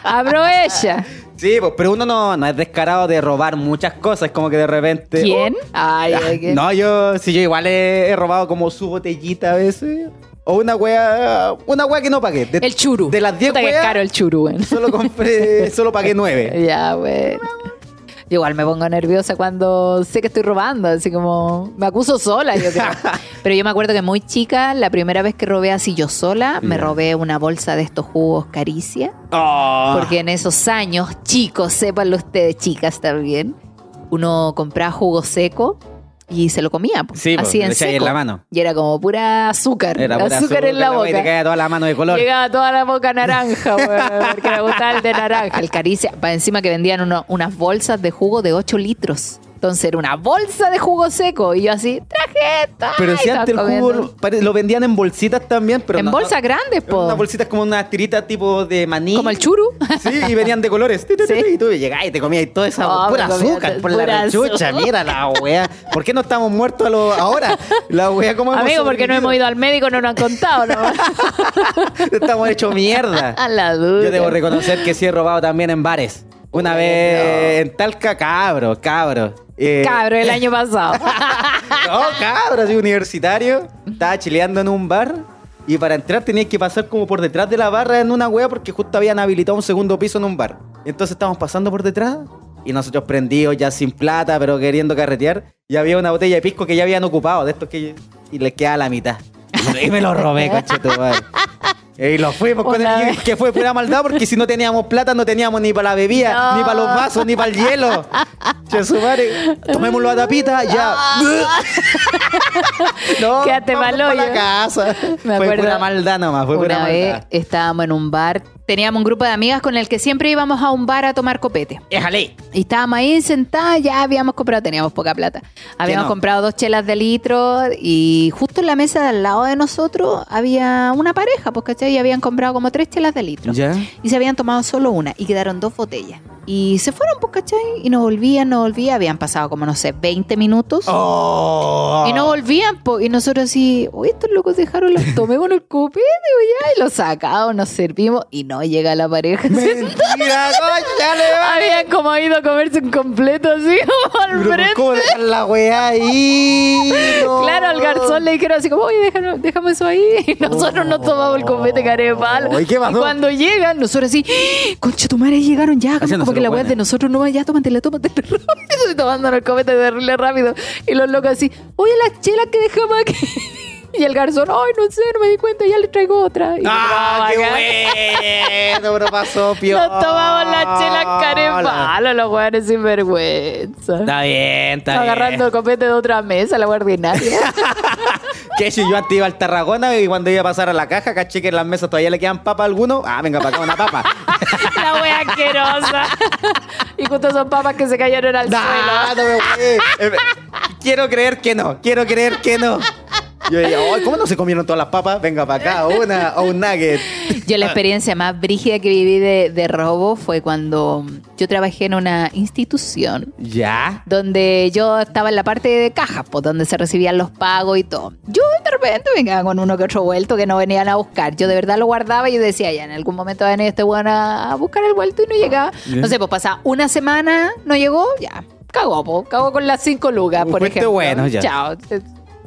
[SPEAKER 1] Aprovecha.
[SPEAKER 2] Sí, pues, pero uno no, no es descarado de robar muchas cosas, como que de repente...
[SPEAKER 1] ¿Quién?
[SPEAKER 2] ¡uh!
[SPEAKER 1] Ay, ay, ¿quién?
[SPEAKER 2] No, yo, sí, yo igual he, he robado como su botellita a veces. O una wea, una wea que no pagué. De-
[SPEAKER 1] El churu.
[SPEAKER 2] De las 10
[SPEAKER 1] Puta que es
[SPEAKER 2] weas,
[SPEAKER 1] caro el churu, güey.
[SPEAKER 2] solo compré, solo pagué 9. [LAUGHS]
[SPEAKER 1] Ya, güey. Yo igual me pongo nerviosa cuando sé que estoy robando, así como me acuso sola, yo creo. [LAUGHS] Pero yo me acuerdo que muy chica, la primera vez que robé así yo sola, me robé una bolsa de estos jugos Caricia,
[SPEAKER 2] Oh.
[SPEAKER 1] porque en esos años, chicos, sépanlo ustedes, chicas también, uno compraba jugo seco y se lo comía, pues,
[SPEAKER 2] Sí, pues,
[SPEAKER 1] así en
[SPEAKER 2] la mano.
[SPEAKER 1] Y era como pura azúcar,
[SPEAKER 2] Era pura
[SPEAKER 1] azúcar, en la
[SPEAKER 2] wea, Y te
[SPEAKER 1] boca.
[SPEAKER 2] caía toda la mano de color.
[SPEAKER 1] Llegaba toda la boca naranja, [LAUGHS] weón, porque me gustaba el de naranja. El caricia, para encima que vendían uno- unas bolsas de jugo de 8 litros. Entonces era una bolsa de jugo seco. Y yo así, traje esto.
[SPEAKER 2] Pero si antes el jugo lo, vendían en bolsitas también, pero
[SPEAKER 1] En
[SPEAKER 2] no-
[SPEAKER 1] bolsas grandes, po.
[SPEAKER 2] Una bolsita como una tirita tipo de maní.
[SPEAKER 1] Como el churu.
[SPEAKER 2] Sí, y venían de colores. [LAUGHS]
[SPEAKER 1] Sí.
[SPEAKER 2] Y tú llegabas y te comías toda esa
[SPEAKER 1] Oh,
[SPEAKER 2] pura azúcar por
[SPEAKER 1] pura
[SPEAKER 2] la rechucha. Mira la wea. ¿Por qué no estamos muertos a lo- ahora? La wea, ¿cómo hemos
[SPEAKER 1] Amigo, porque no hemos ido al médico, no nos han contado, ¿no? [LAUGHS]
[SPEAKER 2] Estamos hechos mierda. [LAUGHS]
[SPEAKER 1] A la duda.
[SPEAKER 2] Yo debo reconocer que sí he robado también en bares. Una
[SPEAKER 1] Oh,
[SPEAKER 2] vez en Talca, cabro, cabro. Eh,
[SPEAKER 1] Cabro, el [LAUGHS] año pasado. [LAUGHS]
[SPEAKER 2] No, cabro, así universitario. Estaba chileando en un bar. Y para entrar tenías que pasar como por detrás de la barra en una wea porque justo habían habilitado un segundo piso en un bar. Entonces estábamos pasando por detrás y nosotros prendidos ya sin plata, pero queriendo carretear. Y había una botella de pisco que ya habían ocupado, de estos que... Y les quedaba la mitad. [LAUGHS] Y me lo robé, conchetumare. Y lo fuimos con el,
[SPEAKER 1] vez.
[SPEAKER 2] que fue pura maldad porque si no teníamos plata no teníamos ni para la bebida,
[SPEAKER 1] No.
[SPEAKER 2] ni para los vasos, ni para el hielo. Che, su madre, tomémoslo a tapita, ya. [LAUGHS] no,
[SPEAKER 1] Quédate hoyo.
[SPEAKER 2] la casa.
[SPEAKER 1] Me
[SPEAKER 2] fue
[SPEAKER 1] acuerdo
[SPEAKER 2] pura maldad nomás, fue pura
[SPEAKER 1] Una vez
[SPEAKER 2] maldad.
[SPEAKER 1] estábamos en un bar. Teníamos un grupo de amigas con el que siempre íbamos a un bar a tomar copete.
[SPEAKER 2] Éjale.
[SPEAKER 1] Y estábamos ahí sentadas, ya habíamos comprado, teníamos poca plata. Habíamos
[SPEAKER 2] no?
[SPEAKER 1] comprado dos chelas de litro y justo en la mesa de al lado de nosotros había una pareja, pues, ¿cachai? Y habían comprado como tres chelas de litro.
[SPEAKER 2] ¿Ya?
[SPEAKER 1] Y se habían tomado solo una y quedaron dos botellas. Y se fueron, pues, ¿cachai? Y no volvían, no volvían. Habían pasado como, no sé, 20 minutos.
[SPEAKER 2] Oh.
[SPEAKER 1] Y no volvían, po. y nosotros así, oye, estos locos dejaron las [LAUGHS] tomé con el copete, ya, y lo sacamos, nos servimos, y no llega la pareja.
[SPEAKER 2] Mentira, [LAUGHS] coña, le va.
[SPEAKER 1] Habían como ido a comerse un completo así [LAUGHS] como al
[SPEAKER 2] Pero,
[SPEAKER 1] frente.
[SPEAKER 2] ¿Cómo dejan la weá ahí? No.
[SPEAKER 1] Claro, al garzón le dijeron así como, oye, déjalo- déjame eso ahí. [LAUGHS] Y nosotros nos tomamos el copete care de palo.
[SPEAKER 2] ¿Y qué pasó?
[SPEAKER 1] cuando llegan, nosotros así, concha tu madre, llegaron ya. Como, que la weá es de nosotros, no, ya tómatela, tómatela rápido. Y tomándonos el copete de rápido. Y los locos así, oye, las chelas que dejamos aquí. Y el garzón, ay, no sé, no me di cuenta, ya le traigo otra. Y
[SPEAKER 2] ¡Ah, qué
[SPEAKER 1] acá.
[SPEAKER 2] bueno! Pero pasó, pio. [LAUGHS]
[SPEAKER 1] Nos tomamos la chela care de palo, los weones sin vergüenza.
[SPEAKER 2] Está bien, está bien.
[SPEAKER 1] Agarrando el copete de otra mesa, la guardinaria. [LAUGHS]
[SPEAKER 2] Que si yo antes iba al Tarragona y cuando iba a pasar a la caja, caché que en las mesas todavía le quedan papas a alguno. Ah, venga para acá una papa. [LAUGHS]
[SPEAKER 1] La wea asquerosa. Y justo son papas que se cayeron al
[SPEAKER 2] No,
[SPEAKER 1] suelo.
[SPEAKER 2] no me güey. Eh, Quiero creer que no, quiero creer que no. [LAUGHS] Yo decía, "Ay, ¿cómo no se comieron todas las papas? Venga para acá, una o un nugget. [LAUGHS]
[SPEAKER 1] Yo la experiencia más brígida que viví de, de robo fue cuando yo trabajé en una institución
[SPEAKER 2] ¿Ya?
[SPEAKER 1] donde yo estaba en la parte de cajas, pues donde se recibían los pagos y todo. Yo de repente quedaba con uno que otro vuelto que no venían a buscar. Yo de verdad lo guardaba y yo decía, ya en algún momento va a venir este weón a, buscar el vuelto y no llegaba.
[SPEAKER 2] Ya.
[SPEAKER 1] No sé, pues pasaba una semana, no llegó, ya. Cagó, pues, cagó con las cinco lucas, por ejemplo.
[SPEAKER 2] bueno, ya.
[SPEAKER 1] Chao.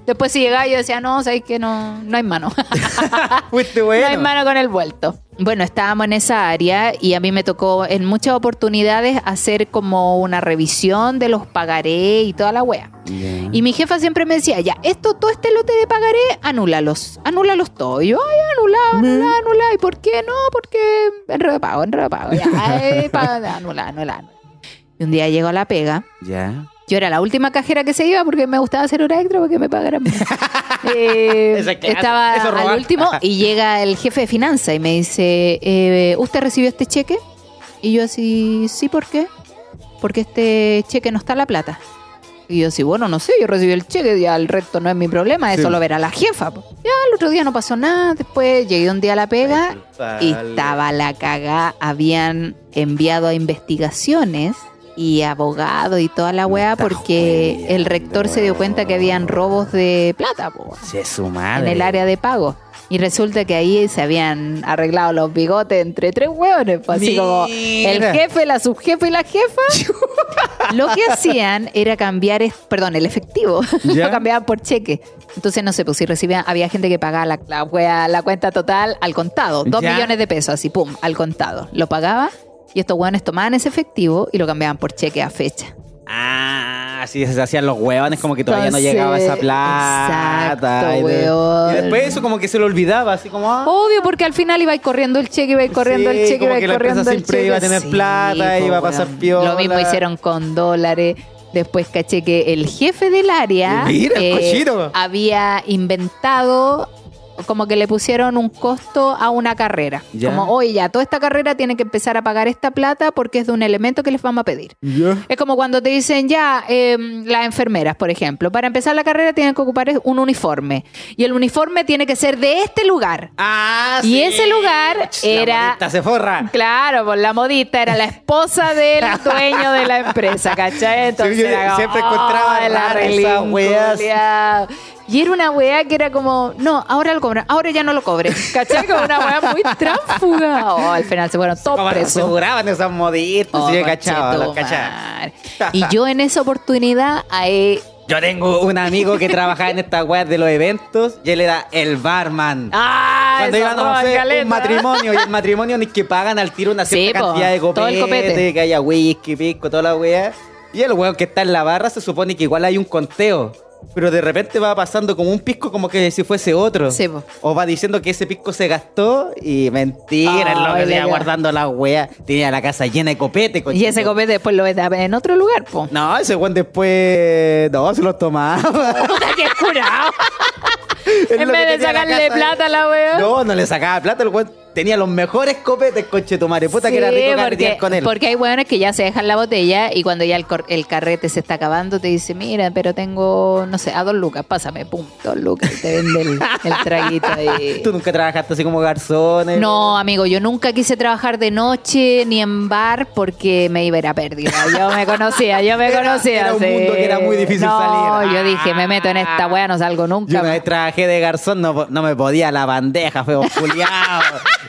[SPEAKER 1] Después si llegaba yo decía, no, sabéis que no, no hay mano. [LAUGHS]
[SPEAKER 2] Fuiste
[SPEAKER 1] No hay
[SPEAKER 2] bueno.
[SPEAKER 1] mano con el vuelto. Bueno, estábamos en esa área y a mí me tocó en muchas oportunidades hacer como una revisión de los pagaré y toda la wea.
[SPEAKER 2] Ya.
[SPEAKER 1] Y mi jefa siempre me decía, ya, esto, todo este lote de pagaré, anúlalos, anúlalos todos. Y yo, ay, anulado, anulado, anulado. ¿Y por qué no? Porque enredo de pago, enredo de pago. Ya, ay, [LAUGHS] pa- anulado, anulado. Y un día llego a la pega.
[SPEAKER 2] Ya.
[SPEAKER 1] Yo era la última cajera que se iba porque me gustaba hacer hora extra porque me pagaran. [LAUGHS] Eh, estaba al último y llega el jefe de finanzas y me dice, eh, ¿usted recibió este cheque? Y yo así, sí, ¿por qué? Porque este cheque no está la plata. Y yo así, bueno, no sé, yo recibí el cheque, ya el resto no es mi problema, eso
[SPEAKER 2] Sí.
[SPEAKER 1] lo verá la jefa. po. Ya el otro día no pasó nada, después llegué un día a la pega y estaba la cagá, habían enviado a investigaciones y abogados y toda la weá porque el rector se dio cuenta que habían robos de plata po,
[SPEAKER 2] su
[SPEAKER 1] en el área de pago. Y resulta que ahí se habían arreglado los bigotes entre tres hueones, pues, así como el jefe, la subjefa y la jefa. [LAUGHS] Lo que hacían era cambiar, es- perdón, el efectivo, [LAUGHS] lo cambiaban por cheque. Entonces, no sé, pues si recibían, había gente que pagaba la, la, wea- la cuenta total al contado, dos
[SPEAKER 2] ¿Ya?
[SPEAKER 1] millones de pesos, así, pum, al contado. Lo pagaba y estos hueones tomaban ese efectivo y lo cambiaban por cheque a fecha.
[SPEAKER 2] Ah, sí, se hacían los huevones como que todavía no llegaba esa plata.
[SPEAKER 1] exacto,
[SPEAKER 2] y, de-
[SPEAKER 1] huevón.
[SPEAKER 2] y después eso como que se lo olvidaba, así como... ah,
[SPEAKER 1] Obvio, porque al final iba a ir corriendo el cheque, iba a ir corriendo
[SPEAKER 2] Sí,
[SPEAKER 1] el cheque, iba a ir corriendo el
[SPEAKER 2] siempre
[SPEAKER 1] cheque.
[SPEAKER 2] iba a tener plata, iba a pasar
[SPEAKER 1] weón.
[SPEAKER 2] piola.
[SPEAKER 1] Lo mismo hicieron con dólares. Después caché que el jefe del área eh,
[SPEAKER 2] Mira, el cochino.
[SPEAKER 1] había inventado como que le pusieron un costo a una carrera.
[SPEAKER 2] Ya.
[SPEAKER 1] Como, oye, ya, toda esta carrera tiene que empezar a pagar esta plata porque es de un elemento que les vamos a pedir.
[SPEAKER 2] Ya.
[SPEAKER 1] Es como cuando te dicen ya, eh, las enfermeras, por ejemplo, para empezar la carrera tienen que ocupar un uniforme. Y el uniforme tiene que ser de este lugar.
[SPEAKER 2] Ah,
[SPEAKER 1] Y
[SPEAKER 2] sí.
[SPEAKER 1] ese lugar
[SPEAKER 2] La
[SPEAKER 1] era-
[SPEAKER 2] modista se forra.
[SPEAKER 1] Claro, pues la modista era la esposa del [LAUGHS] dueño de la empresa, ¿cachai? Entonces
[SPEAKER 2] Sí, yo
[SPEAKER 1] era como,
[SPEAKER 2] siempre encontraba
[SPEAKER 1] "Ay, la
[SPEAKER 2] rara
[SPEAKER 1] relín,
[SPEAKER 2] esas weas".
[SPEAKER 1] culiao". Y era una weá que era como, no, ahora lo cobran, ahora ya no lo cobre. ¿Cachai? Como una weá muy tránsfuga. [LAUGHS] Oh, al final se fueron todos presos.
[SPEAKER 2] aseguraban esas modistas.
[SPEAKER 1] Oh,
[SPEAKER 2] sí, cachaba.
[SPEAKER 1] Y yo en esa oportunidad, ahí,
[SPEAKER 2] Yo tengo un amigo que trabajaba en estas weas de los eventos y él era el barman.
[SPEAKER 1] ¡ah!
[SPEAKER 2] Cuando iban a
[SPEAKER 1] roba
[SPEAKER 2] hacer un matrimonio y el matrimonio ni que pagan al tiro una
[SPEAKER 1] Sí,
[SPEAKER 2] cierta
[SPEAKER 1] po,
[SPEAKER 2] cantidad de
[SPEAKER 1] todo el
[SPEAKER 2] copete,
[SPEAKER 1] copete.
[SPEAKER 2] que haya whisky, pisco, toda la wea. Y el weón que está en la barra se supone que igual hay un conteo. Pero de repente va pasando como un pisco como que si fuese otro.
[SPEAKER 1] Sí, po.
[SPEAKER 2] O va diciendo que ese pisco se gastó y mentira,
[SPEAKER 1] Ay,
[SPEAKER 2] lo que
[SPEAKER 1] da.
[SPEAKER 2] guardando la wea. Tenía la casa llena de copete.
[SPEAKER 1] Y ese copete después lo ves en otro lugar, po.
[SPEAKER 2] No, ese weón después. No, se los tomaba. [LAUGHS]
[SPEAKER 1] Puta, curado. [LAUGHS]
[SPEAKER 2] Es
[SPEAKER 1] en
[SPEAKER 2] lo
[SPEAKER 1] vez de sacarle plata a la wea.
[SPEAKER 2] No, no le sacaba plata, el weón tenía los mejores copetes, coche tu madre. Puta que era rico
[SPEAKER 1] porque,
[SPEAKER 2] con él.
[SPEAKER 1] porque hay hueones que ya se dejan la botella y cuando ya el, cor- el carrete se está acabando te dice, mira, pero tengo, no sé, a dos lucas, pásame, pum, dos lucas y te vende el, el traguito ahí. [LAUGHS]
[SPEAKER 2] Tú nunca trabajaste así como garzón. eh?
[SPEAKER 1] No, amigo, yo nunca quise trabajar de noche ni en bar porque me iba a ir a pérdida. Yo me conocía, yo me [LAUGHS]
[SPEAKER 2] Era-
[SPEAKER 1] conocía.
[SPEAKER 2] era un
[SPEAKER 1] sí.
[SPEAKER 2] mundo que era muy difícil
[SPEAKER 1] no,
[SPEAKER 2] salir.
[SPEAKER 1] yo dije, me meto en esta wea, no salgo
[SPEAKER 2] Yo
[SPEAKER 1] nunca.
[SPEAKER 2] una vez trabajé de garzón, no, no me podía la bandeja, feo culiao. [LAUGHS]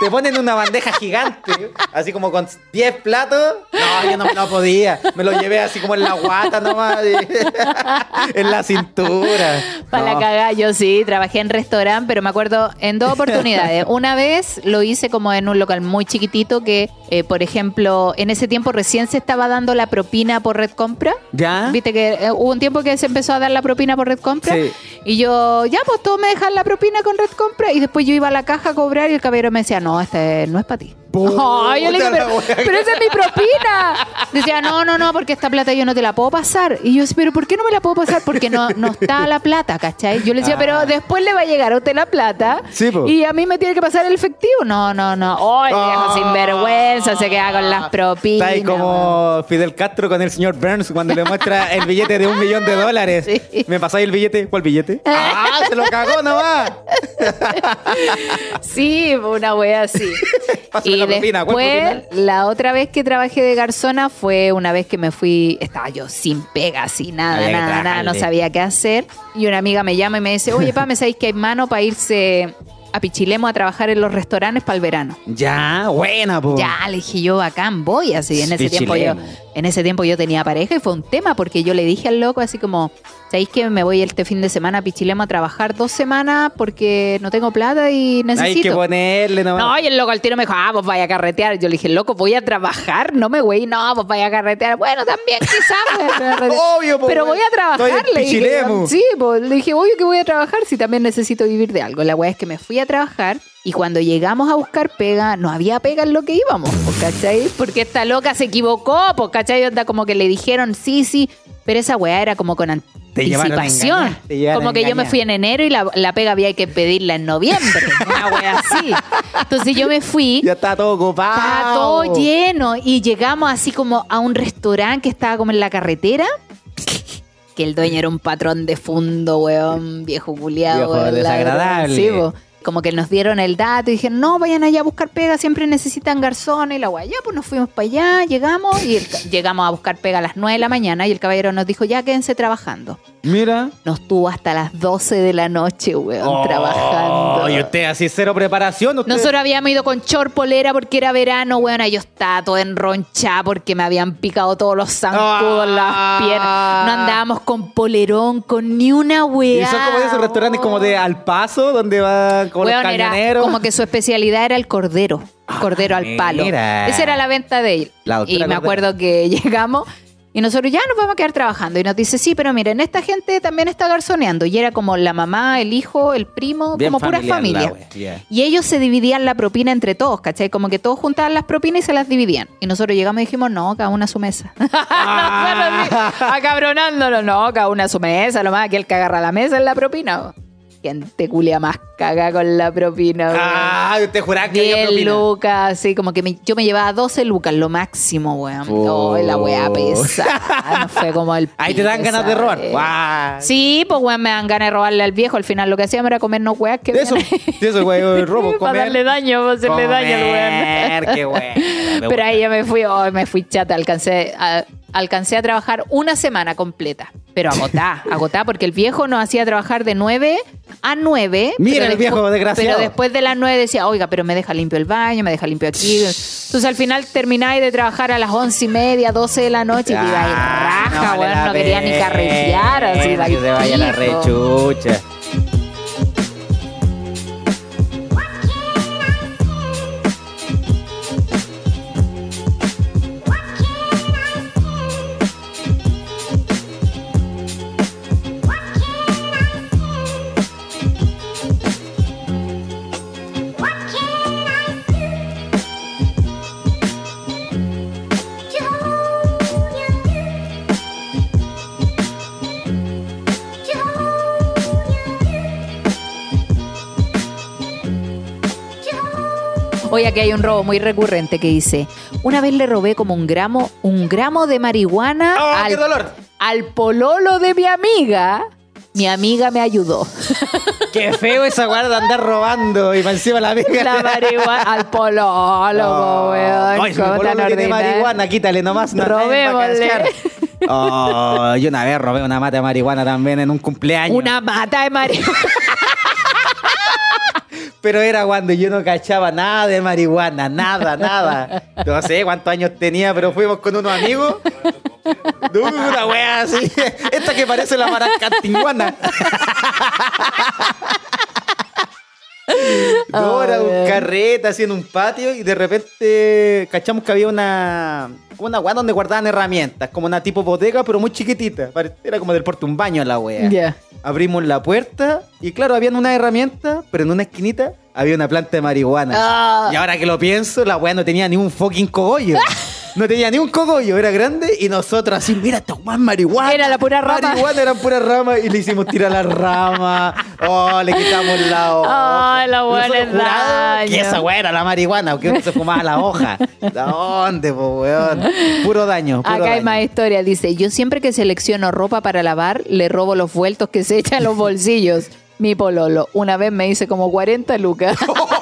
[SPEAKER 2] Te ponen una bandeja gigante, así como con 10 platos. No, yo no, no podía. Me lo llevé así como en la guata nomás. [LAUGHS] en la cintura.
[SPEAKER 1] Para la cagada, yo sí, trabajé en restaurante, pero me acuerdo en dos oportunidades. [LAUGHS] Una vez lo hice como en un local muy chiquitito que, eh, por ejemplo, en ese tiempo recién se estaba dando la propina por red compra.
[SPEAKER 2] ¿Ya?
[SPEAKER 1] Viste que eh, hubo un tiempo que se empezó a dar la propina por red compra.
[SPEAKER 2] Sí.
[SPEAKER 1] Y yo, ya, pues todos me dejan la propina con red compra. Y después yo iba a la caja a cobrar y el caballero me decía, no, este no es para ti. Ay, yo le dije, pero, pero esa es mi propina. Decía, no, no, no, porque esta plata yo no te la puedo pasar. Y yo decía, pero ¿por qué no me la puedo pasar? Porque no, no está [LAUGHS] la plata, ¿cachai? Yo le decía,
[SPEAKER 2] Ah.
[SPEAKER 1] pero después le va a llegar a usted la plata.
[SPEAKER 2] Sí, po.
[SPEAKER 1] Y a mí me tiene que pasar el efectivo. No, no, no. Ay, viejo
[SPEAKER 2] Ah.
[SPEAKER 1] sinvergüenza, se queda con las propinas.
[SPEAKER 2] Está ahí como Fidel Castro con el señor Burns cuando le muestra el billete de un millón de dólares. [LAUGHS]
[SPEAKER 1] Sí.
[SPEAKER 2] ¿Me pasáis el billete? ¿Cuál billete? [LAUGHS] ¡Ah! ¡Se lo cagó nomás!
[SPEAKER 1] Sí, una wea así. Y
[SPEAKER 2] la
[SPEAKER 1] otra vez que trabajé de garzona fue una vez que me fui, estaba yo sin pega, sin nada,
[SPEAKER 2] Había
[SPEAKER 1] nada, nada, no sabía qué hacer. Y una amiga me llama y me dice, oye, pa, ¿me sabéis que hay mano para irse a Pichilemo a trabajar en los restaurantes para el verano?
[SPEAKER 2] Ya, buena, po.
[SPEAKER 1] Ya, le dije yo, bacán, voy así. En ese tiempo yo. En ese tiempo yo tenía pareja y fue un tema porque yo le dije al loco así como, ¿sabéis que me voy este fin de semana a Pichilemo a trabajar dos semanas porque no tengo plata y necesito?
[SPEAKER 2] Hay que ponerle nomás.
[SPEAKER 1] No, y el loco al tiro me dijo, ah, pues vaya a carretear. Yo le dije, loco, voy a trabajar, no me güey, no, pues vaya a carretear. Bueno, también quizás.
[SPEAKER 2] Obvio,
[SPEAKER 1] Pero voy a [LAUGHS] trabajar, le dije. Sí, pues le dije, obvio que voy a trabajar si también necesito vivir de algo. La weá es que me fui a trabajar y cuando llegamos a buscar pega, no había pega en lo que íbamos, ¿cachai? Porque esta loca se equivocó, ¿cachai? Onda como que le dijeron, sí, sí, pero esa weá era como con anticipación.
[SPEAKER 2] engañar,
[SPEAKER 1] Como que yo me fui en enero y la, la pega había que pedirla en noviembre, una weá así. Entonces yo me fui.
[SPEAKER 2] Ya está todo ocupado.
[SPEAKER 1] Estaba todo lleno y llegamos así como a un restaurante que estaba como en la carretera. Que el dueño era un patrón de fondo, weón, viejo culiado.
[SPEAKER 2] Viejo desagradable.
[SPEAKER 1] Sí. Como que nos dieron el dato y dijeron, no, vayan allá a buscar pega, siempre necesitan garzones y la weá. Ya, pues nos fuimos para allá, llegamos y el llegamos a buscar pega a las 9 de la mañana y el caballero nos dijo, ya quédense trabajando.
[SPEAKER 2] Mira.
[SPEAKER 1] Nos tuvo hasta las 12 de la noche, weón,
[SPEAKER 2] Oh,
[SPEAKER 1] trabajando.
[SPEAKER 2] Y usted así cero preparación. Usted...
[SPEAKER 1] Nosotros habíamos ido con short polera porque era verano, weón. Yo estaba todo enronchada porque me habían picado todos los zancudos en
[SPEAKER 2] Ah.
[SPEAKER 1] las piernas. No andábamos con polerón, con ni una weá.
[SPEAKER 2] Y son como esos restaurantes como de al paso, donde van como
[SPEAKER 1] Weón,
[SPEAKER 2] los
[SPEAKER 1] era
[SPEAKER 2] camioneros.
[SPEAKER 1] como que su especialidad era el cordero. Cordero al palo.
[SPEAKER 2] Ah, mira.
[SPEAKER 1] Esa era la venta de él. Y me
[SPEAKER 2] Cordero.
[SPEAKER 1] acuerdo que [LAUGHS] llegamos y nosotros ya nos vamos a quedar trabajando. Y nos dice, sí, pero miren, esta gente también está garzoneando. Y era como la mamá, el hijo, el primo,
[SPEAKER 2] Bien
[SPEAKER 1] como pura familia.
[SPEAKER 2] yeah.
[SPEAKER 1] Y ellos se dividían la propina entre todos, ¿cachai? Como que todos juntaban las propinas y se las dividían. Y nosotros llegamos y dijimos, no, cada una a su mesa. [LAUGHS]
[SPEAKER 2] Ah.
[SPEAKER 1] Acabronándonos, no, cada una a su mesa, lo más aquí el que agarra la mesa es la propina. ¿Quién te culia más caga con la propina? weón?
[SPEAKER 2] Ah, usted juraba que había
[SPEAKER 1] 10
[SPEAKER 2] propina.
[SPEAKER 1] lucas, así como que me- yo me llevaba 12 lucas, lo máximo, weón.
[SPEAKER 2] Oh.
[SPEAKER 1] Oh, la weá pesada. No fue como el.
[SPEAKER 2] Ahí te dan ganas de robar. Guau.
[SPEAKER 1] Sí, pues weón, me dan ganas de robarle al viejo. Al final lo que hacíamos era comernos weas que
[SPEAKER 2] De eso, de eso, güey, el robo, [LAUGHS]
[SPEAKER 1] Para
[SPEAKER 2] comer.
[SPEAKER 1] darle daño, para hacerle daño al weón.
[SPEAKER 2] Qué bueno. [LAUGHS]
[SPEAKER 1] Pero ahí ya me fui, oh, me fui chata, alcancé a, alcancé a trabajar una semana completa. Pero agotá, [LAUGHS] agotá, porque el viejo nos hacía trabajar de 9 a 9.
[SPEAKER 2] Mira el viejo desgraciado.
[SPEAKER 1] Pero después de las 9 decía, oiga, pero me deja limpio el baño, me deja limpio aquí. Entonces al final termináis de trabajar a las 11 y media, 12 de la noche y te iba a ir
[SPEAKER 2] Ah,
[SPEAKER 1] raja,
[SPEAKER 2] vale
[SPEAKER 1] weón,
[SPEAKER 2] la
[SPEAKER 1] no quería ni carretear. Así,
[SPEAKER 2] Bueno, que se vaya la rechucha.
[SPEAKER 1] Hoy aquí hay un robo muy recurrente que dice, una vez le robé como un gramo, un gramo de marihuana
[SPEAKER 2] ¡Oh,
[SPEAKER 1] al,
[SPEAKER 2] qué dolor!
[SPEAKER 1] al pololo de mi amiga. Mi amiga me ayudó. [LAUGHS]
[SPEAKER 2] Qué feo esa guarda de andar robando y para encima la amiga.
[SPEAKER 1] La marihuana al pololo, po, weón.
[SPEAKER 2] Ay,
[SPEAKER 1] ¿Cómo tan
[SPEAKER 2] tiene marihuana, quítale nomás. no,
[SPEAKER 1] Robémosle. [LAUGHS]
[SPEAKER 2] Oh, yo una vez robé una mata de marihuana también en un cumpleaños.
[SPEAKER 1] Una mata de marihuana.
[SPEAKER 2] Pero era cuando yo no cachaba nada de marihuana, nada, nada. No sé cuántos años tenía, pero fuimos con unos amigos. No, Una wea así. Esta que parece la maracantinguana. No, era un carrete así en un patio y de repente cachamos que había una una wea donde guardaban herramientas, como una tipo bodega, pero muy chiquitita. Era como del porte un baño la wea. Abrimos la puerta y claro, habían una herramienta, pero en una esquinita había una planta de marihuana.
[SPEAKER 1] Ah.
[SPEAKER 2] Y ahora que lo pienso, la weá no tenía ni un fucking cogollo. [LAUGHS] No tenía ni un cogollo, era grande y nosotros así, mira, esta es marihuana.
[SPEAKER 1] Era la pura rama.
[SPEAKER 2] Marihuana era pura rama y le hicimos tirar la rama. Oh, le quitamos la hoja.
[SPEAKER 1] Ay, la daño.
[SPEAKER 2] Que esa weá era la marihuana, porque uno se fumaba la hoja. ¿De dónde, po, weón? Puro daño. Puro
[SPEAKER 1] Acá hay más historia. Dice, yo siempre que selecciono ropa para lavar, le robo los vueltos que se echan los bolsillos. Mi pololo. Una vez me hice como 40 lucas. [LAUGHS]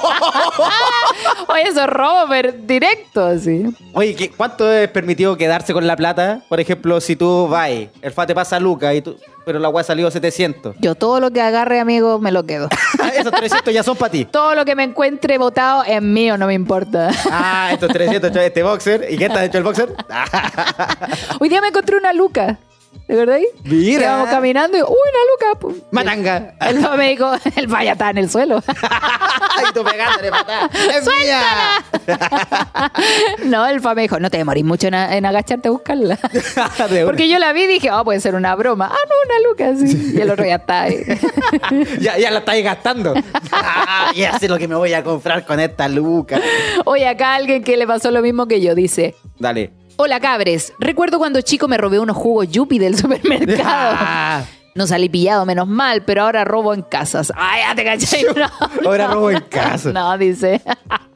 [SPEAKER 1] Oye, eso es robo per- directo, así.
[SPEAKER 2] Oye, ¿qué- ¿cuánto es permitido quedarse con la plata? Por ejemplo, si tú vas, el FA te pasa a Lucas, y tú, pero la weá salió 700.
[SPEAKER 1] Yo todo lo que agarre, amigo, me lo quedo. [LAUGHS]
[SPEAKER 2] Esos 300 ya son para ti.
[SPEAKER 1] todo lo que me encuentre botado es mío, no me importa.
[SPEAKER 2] Ah, estos 300, este boxer. ¿Y qué está hecho el boxer? [LAUGHS]
[SPEAKER 1] Hoy día me encontré una luca. ¿De verdad?
[SPEAKER 2] Mira.
[SPEAKER 1] Íbamos caminando y, uy, una luca. Pum.
[SPEAKER 2] Matanga.
[SPEAKER 1] El me dijo, el vaya está en el suelo. [LAUGHS]
[SPEAKER 2] y tú pegándole patada. ¡Es mía! [LAUGHS]
[SPEAKER 1] no, el papá me dijo, no te demorís mucho en, a- en agacharte a buscarla. [LAUGHS] Porque yo la vi y dije, oh, puede ser una broma. Ah, no, una luca, sí. Y el otro ya está ahí.
[SPEAKER 2] ya, ya la estáis gastando. Ah, ya sé lo que me voy a comprar con esta Luca.
[SPEAKER 1] Oye, acá alguien que le pasó lo mismo que yo dice,
[SPEAKER 2] Dale.
[SPEAKER 1] Hola cabres, recuerdo cuando chico me robé unos jugos Yupi del supermercado. [LAUGHS]
[SPEAKER 2] Ah,
[SPEAKER 1] No salí pillado, menos mal, pero ahora robo en casas. Ay, ya te caché. No,
[SPEAKER 2] Ahora
[SPEAKER 1] no.
[SPEAKER 2] robo en casa.
[SPEAKER 1] No, dice.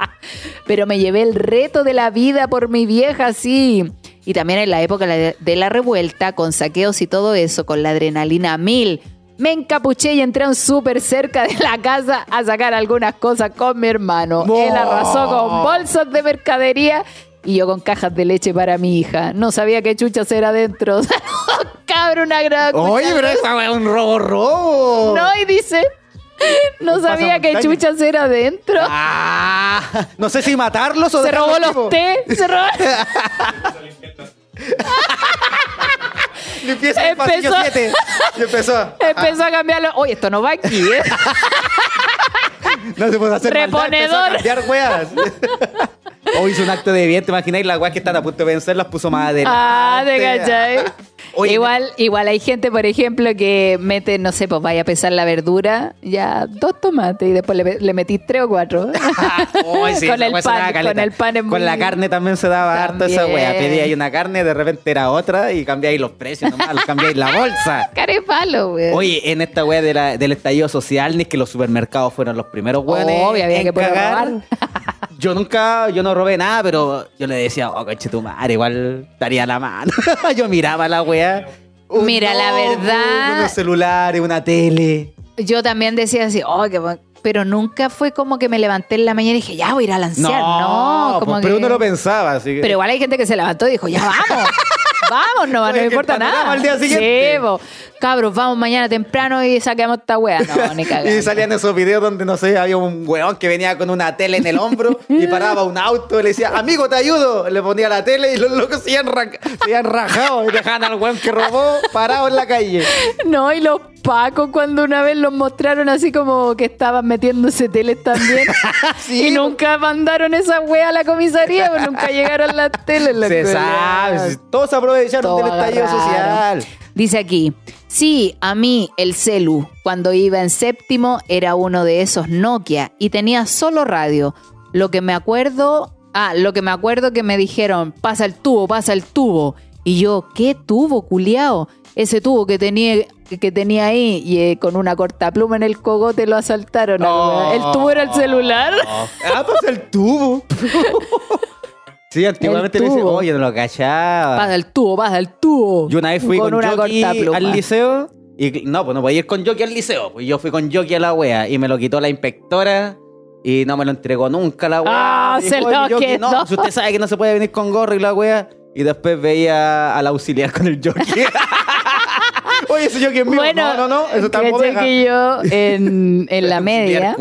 [SPEAKER 1] [LAUGHS] pero me llevé el reto de la vida por mi vieja, sí. Y también en la época de la revuelta, con saqueos y todo eso, con la adrenalina a mil. Me encapuché y entré a un súper cerca de la casa a sacar algunas cosas con mi hermano.
[SPEAKER 2] No.
[SPEAKER 1] Él arrasó con bolsas de mercadería y yo con cajas de leche para mi hija. No sabía qué chuchas era adentro. [LAUGHS] Cabrón, una gran
[SPEAKER 2] Oye, pero esa es un robo robo.
[SPEAKER 1] no, y dice, no sabía qué
[SPEAKER 2] montaña.
[SPEAKER 1] chuchas era adentro.
[SPEAKER 2] Ah, no sé si matarlos o
[SPEAKER 1] se robó los té, se robó. [LAUGHS]
[SPEAKER 2] Limpieza
[SPEAKER 1] Empezó-
[SPEAKER 2] 7. Y empezó.
[SPEAKER 1] Empezó a cambiarlo. Oye, esto no va aquí, ¿eh? [LAUGHS]
[SPEAKER 2] No se puede hacer maldad, empezó a
[SPEAKER 1] Reponedor.
[SPEAKER 2] cambiar weas. O hizo un acto de bien, ¿te imagináis? Las weas que están a punto de vencer las puso más adelante.
[SPEAKER 1] Ah, te cachai.
[SPEAKER 2] Oye,
[SPEAKER 1] igual, igual hay gente, por ejemplo, que mete, no sé, pues vaya a pesar la verdura, ya dos tomates y después le, le metí tres o cuatro. [LAUGHS]
[SPEAKER 2] Sí, [LAUGHS]
[SPEAKER 1] con, el
[SPEAKER 2] wea
[SPEAKER 1] pan, con el pan
[SPEAKER 2] Con la carne también se daba harto esa wea. Pedía ahí una carne, de repente era otra y cambiáis los precios nomás, los cambiáis la bolsa. [LAUGHS]
[SPEAKER 1] Carepalo, güey.
[SPEAKER 2] Oye, en esta wea de la- del estallido social, ni que los supermercados fueron los primeros weones.
[SPEAKER 1] Obvio, había
[SPEAKER 2] en
[SPEAKER 1] que poder.
[SPEAKER 2] Yo nunca, yo no robé nada, pero yo le decía, oh, coche tu madre, igual daría la mano. [LAUGHS] yo miraba la wea. Un
[SPEAKER 1] Mira, la
[SPEAKER 2] notebook,
[SPEAKER 1] verdad-
[SPEAKER 2] Unos celulares, una tele.
[SPEAKER 1] Yo también decía así, oh, qué bueno. pero nunca fue como que me levanté en la mañana y dije, ya voy a ir a lancear. No, como
[SPEAKER 2] pues, pero
[SPEAKER 1] que-
[SPEAKER 2] uno lo pensaba, así que.
[SPEAKER 1] Pero igual hay gente que se levantó y dijo, ya vamos. [LAUGHS] Vamos, no, no me importa nada.
[SPEAKER 2] al día siguiente.
[SPEAKER 1] Sí, cabros, vamos mañana temprano y saquemos esta wea. No, [LAUGHS] ni cagando.
[SPEAKER 2] Y salían esos videos donde, no sé, había un weón que venía con una tele en el hombro y paraba un auto y le decía, amigo, te ayudo. Le ponía la tele y los locos se iban, ra- se iban rajados y dejaban al weón que robó parado en la calle.
[SPEAKER 1] No, y los pacos cuando una vez los mostraron así como que estaban metiéndose teles también. [LAUGHS]
[SPEAKER 2] Sí,
[SPEAKER 1] y nunca mandaron esa wea a la comisaría, pues nunca llegaron las teles.
[SPEAKER 2] Se sabe, todos aprovecharon
[SPEAKER 1] Todo
[SPEAKER 2] del estallido
[SPEAKER 1] agarraron.
[SPEAKER 2] social.
[SPEAKER 1] Dice aquí, sí, a mí el celu, cuando iba en séptimo, era uno de esos Nokia y tenía solo radio. Lo que me acuerdo, ah, lo que me acuerdo que me dijeron, pasa el tubo, pasa el tubo. Y yo, ¿qué tubo, culiao? Ese tubo que tenía, que tenía ahí y eh, con una cortapluma en el cogote lo asaltaron. El tubo era el celular.
[SPEAKER 2] Ah, pues el tubo. [LAUGHS] Sí, antiguamente le decía,
[SPEAKER 1] tubo.
[SPEAKER 2] oye, no lo cachaba.
[SPEAKER 1] Pasa el tubo, pasa el tubo.
[SPEAKER 2] Yo una vez fui con,
[SPEAKER 1] una
[SPEAKER 2] Jockey
[SPEAKER 1] cortapluma.
[SPEAKER 2] al liceo y no, pues no podía ir con Jockey al liceo. Pues yo fui con Jockey a la wea y me lo quitó la inspectora y no me lo entregó nunca la wea.
[SPEAKER 1] Ah,
[SPEAKER 2] Y
[SPEAKER 1] se lo
[SPEAKER 2] "Oye, Jockey,
[SPEAKER 1] quedó".
[SPEAKER 2] No, pues usted sabe que no se puede venir con gorro y la wea. Y después veía al auxiliar con el Jockey. [LAUGHS] Oye, ese Jockey es mío.
[SPEAKER 1] Bueno,
[SPEAKER 2] no, no, no, eso está
[SPEAKER 1] que yo en, en la [LAUGHS] media,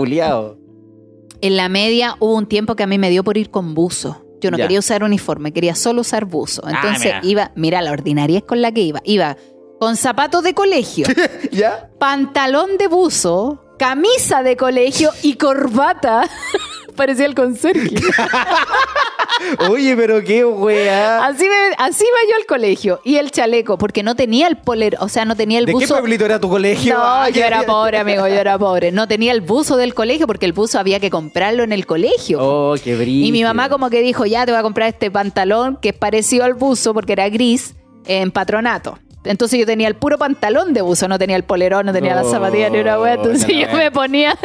[SPEAKER 1] en la media hubo un tiempo que a mí me dio por ir con buzo. Yo no
[SPEAKER 2] Ya.
[SPEAKER 1] quería usar uniforme, quería solo usar buzo.
[SPEAKER 2] Ah,
[SPEAKER 1] Entonces
[SPEAKER 2] mira.
[SPEAKER 1] iba, mira la ordinariez con la que iba. Iba con zapatos de colegio, [LAUGHS]
[SPEAKER 2] ¿Ya?
[SPEAKER 1] pantalón de buzo, camisa de colegio y corbata. [LAUGHS] Parecía el conserje. [LAUGHS]
[SPEAKER 2] Oye, pero qué wea.
[SPEAKER 1] Así, me- así iba yo al colegio. Y el chaleco, porque no tenía el poler, o sea, no tenía el
[SPEAKER 2] ¿De qué
[SPEAKER 1] buzo.
[SPEAKER 2] pueblito era tu colegio?
[SPEAKER 1] No,
[SPEAKER 2] Ay,
[SPEAKER 1] yo era pobre, amigo, yo era pobre. No tenía el buzo del colegio porque el buzo había que comprarlo en el colegio.
[SPEAKER 2] Oh, qué brillo.
[SPEAKER 1] y mi mamá como que dijo, ya te voy a comprar este pantalón que es parecido al buzo porque era gris en patronato. Entonces yo tenía el puro pantalón de buzo, no tenía el polerón, no tenía
[SPEAKER 2] No,
[SPEAKER 1] las zapatillas ni una wea. Entonces yo me ponía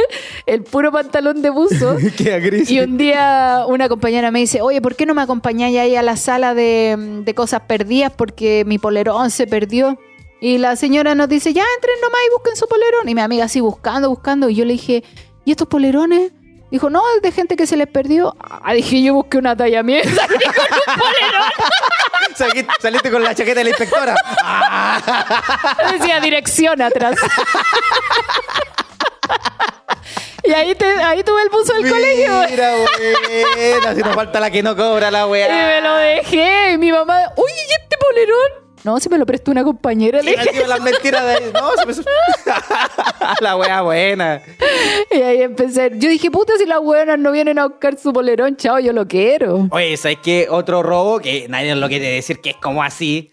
[SPEAKER 1] el puro pantalón de buzo. [LAUGHS]
[SPEAKER 2] Gris.
[SPEAKER 1] Y un día una compañera me dice, oye, ¿por qué no me acompañáis ahí a la sala de, de cosas perdidas? Porque mi polerón se perdió. Y la señora nos dice, ya entren nomás y busquen su polerón. Y mi amiga así buscando, buscando. Y yo le dije, ¿y estos polerones? Dijo, no, es de gente que se les perdió. Ah, dije, yo busqué una talla mía. y salí con un polerón. [LAUGHS]
[SPEAKER 2] Salí- Saliste con la chaqueta de la inspectora. [LAUGHS]
[SPEAKER 1] Decía dirección atrás. [LAUGHS] y ahí, te, ahí tuve el buzo del colegio.
[SPEAKER 2] Mira, buena. Si nos falta la que no cobra la
[SPEAKER 1] Y
[SPEAKER 2] weá.
[SPEAKER 1] me lo dejé. Y mi mamá, oye, ¿y este polerón? No, se me lo prestó una compañera. Le
[SPEAKER 2] Y
[SPEAKER 1] dije.
[SPEAKER 2] encima las mentiras de. No, se me. [LAUGHS] la weá buena.
[SPEAKER 1] Y ahí empecé. Yo dije, puta, si las buenas no vienen a buscar su polerón, chao, yo lo quiero.
[SPEAKER 2] Oye, ¿sabes qué? Otro robo que nadie lo quiere decir que es como así.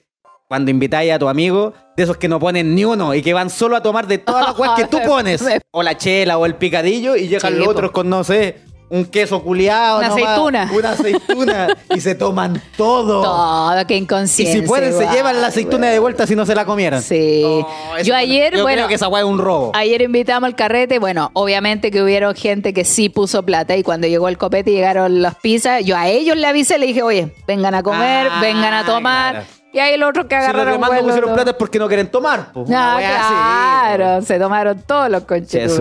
[SPEAKER 2] Cuando invitáis a tu amigo, de esos que no ponen ni uno y que van solo a tomar de todas las weas que tú [LAUGHS] pones. O la chela o el picadillo y llegan los otros con, no sé, un queso culiado.
[SPEAKER 1] Una aceituna.
[SPEAKER 2] Una aceituna. [LAUGHS] y se toman todo.
[SPEAKER 1] Todo, qué
[SPEAKER 2] Y
[SPEAKER 1] inconsciencia.
[SPEAKER 2] si pueden, se llevan la aceituna de vuelta si no se la comieron.
[SPEAKER 1] Sí.
[SPEAKER 2] Oh,
[SPEAKER 1] yo ayer,
[SPEAKER 2] yo
[SPEAKER 1] bueno,
[SPEAKER 2] creo que esa es un robo.
[SPEAKER 1] ayer invitamos al carrete. Bueno, obviamente que hubieron gente que sí puso plata. Y cuando llegó el copete y llegaron las pizzas, yo a ellos le avisé, le dije, oye, vengan a comer,
[SPEAKER 2] Ah,
[SPEAKER 1] vengan a tomar.
[SPEAKER 2] claro.
[SPEAKER 1] Y ahí el otro que
[SPEAKER 2] Si los
[SPEAKER 1] agarraron
[SPEAKER 2] no
[SPEAKER 1] vuelo,
[SPEAKER 2] pusieron plata es porque no quieren tomar. Una
[SPEAKER 1] Ah,
[SPEAKER 2] weá así.
[SPEAKER 1] claro, se tomaron todos los conches.